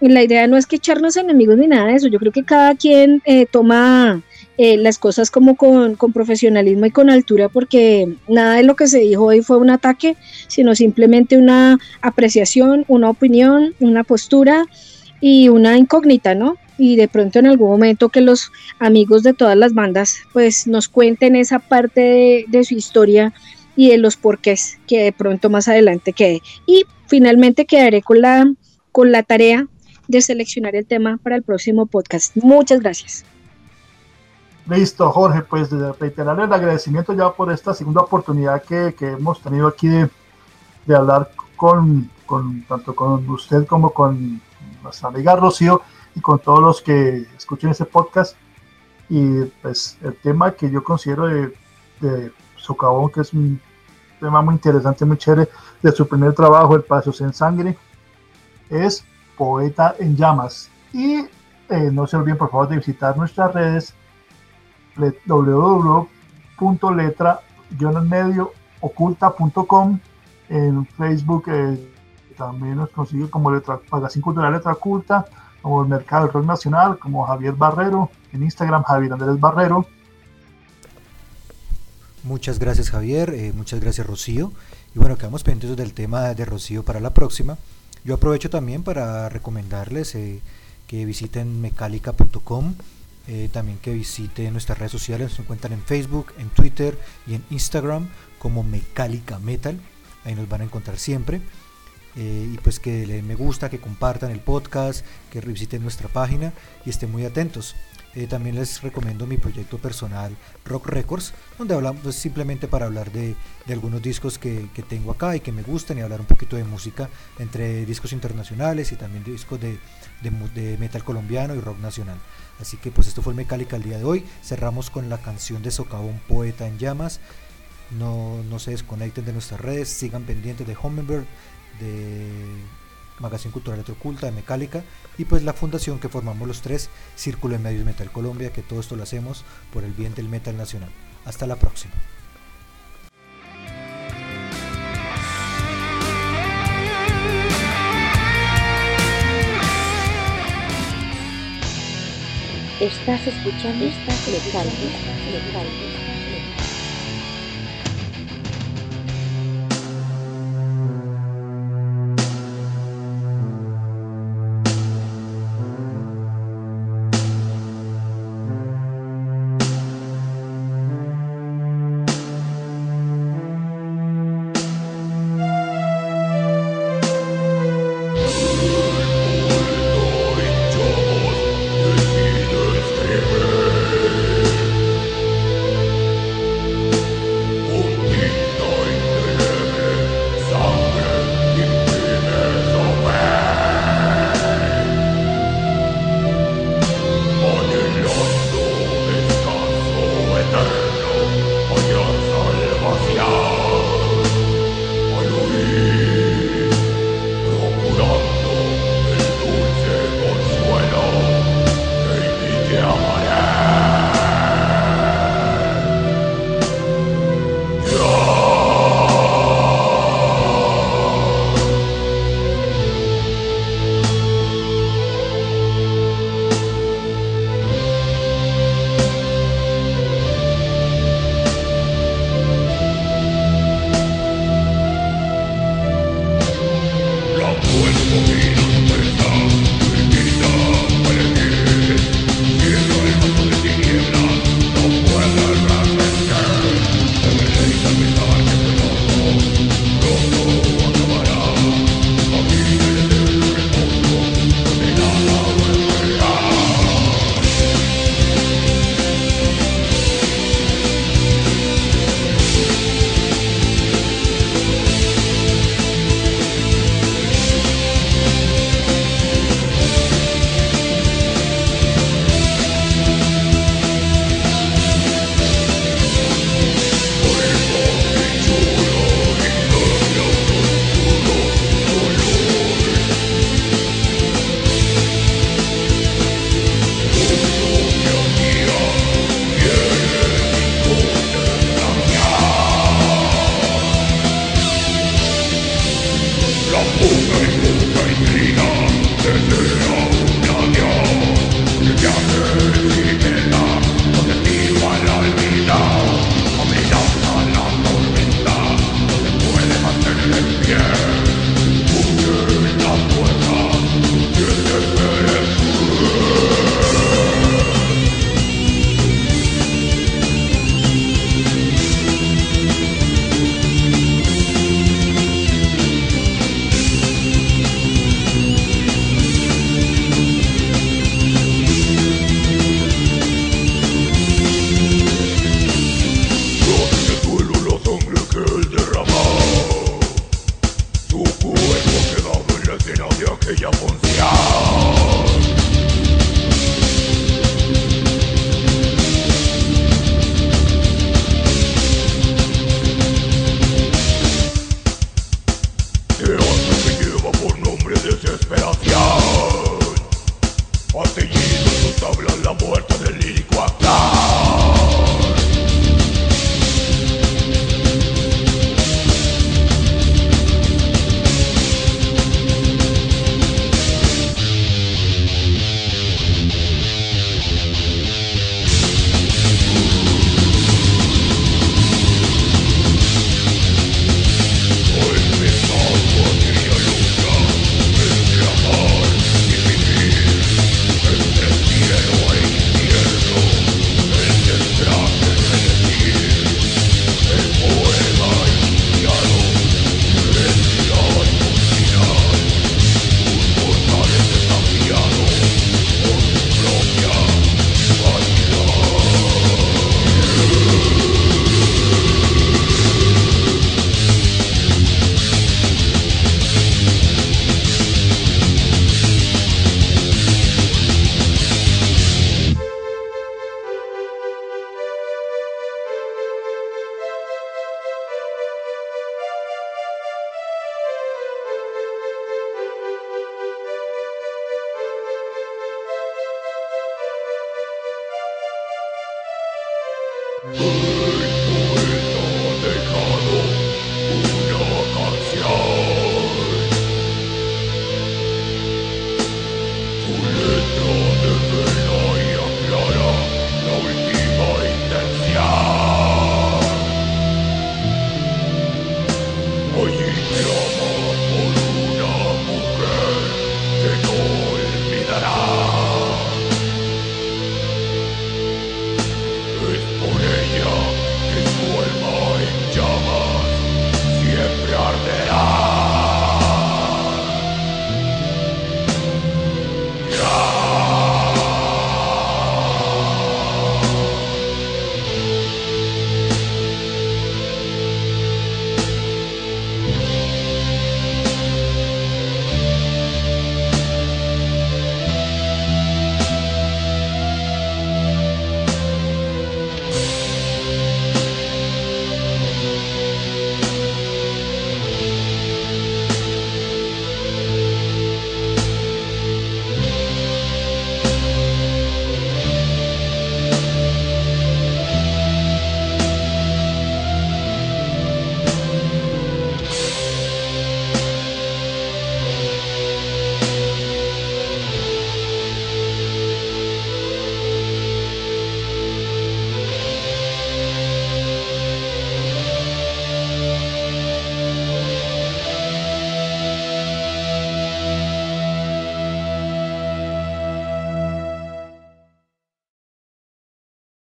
la idea no es que echarnos enemigos ni nada de eso. Yo creo que cada quien eh, toma las cosas como con, con, profesionalismo y con altura, porque nada de lo que se dijo hoy fue un ataque, sino simplemente una apreciación, una opinión, una postura y una incógnita, ¿no? Y de pronto en algún momento que los amigos de todas las bandas pues nos cuenten esa parte de, su historia y de los porqués que de pronto más adelante quede. Y finalmente quedaré con la, con la tarea de seleccionar el tema para el próximo podcast. Muchas gracias. Listo, Jorge, pues reiterarle el agradecimiento ya por esta segunda oportunidad que, que hemos tenido aquí de, de hablar con, con, tanto con usted como con nuestra amiga Rocío y con todos los que escuchen este podcast. Y pues el tema que yo considero de, Socavón, que es un tema muy interesante, muy chévere, de su primer trabajo, El Pasos en Sangre, es Poeta en Llamas. Y eh, no se olviden, por favor, de visitar nuestras redes www.letra-medio-oculta.com en Facebook eh, también nos consigue como letra, Magazine Cultural Letra Oculta, el Mercado del Rock Nacional, como Javier Barrero, en Instagram Javier Andrés Barrero. Muchas gracias Javier, eh, muchas gracias Rocío. Y bueno, quedamos pendientes del tema de Rocío para la próxima. Yo aprovecho también para recomendarles eh, que visiten mecálica.com, eh, también que visiten nuestras redes sociales, nos encuentran en Facebook, en Twitter y en Instagram como Mecálica Metal, ahí nos van a encontrar siempre. Eh, y pues que le me gusta, que compartan el podcast, que visiten nuestra página y estén muy atentos. Eh, también les recomiendo mi proyecto personal Rock Records, donde hablamos pues, simplemente para hablar de, de algunos discos que, que, tengo acá y que me gustan y hablar un poquito de música entre discos internacionales y también discos de, de, de metal colombiano y rock nacional. Así que pues esto fue el Mecálica el día de hoy. Cerramos con la canción de Socavón Poeta en Llamas. No, no se desconecten de nuestras redes, sigan pendientes de Hummingbird, de Magazine Cultural Oculta, de Mecálica, y pues la fundación que formamos los tres, Círculo de Medios Metal Colombia, que todo esto lo hacemos por el bien del metal nacional. Hasta la próxima. Estás escuchando, estás Mecálica,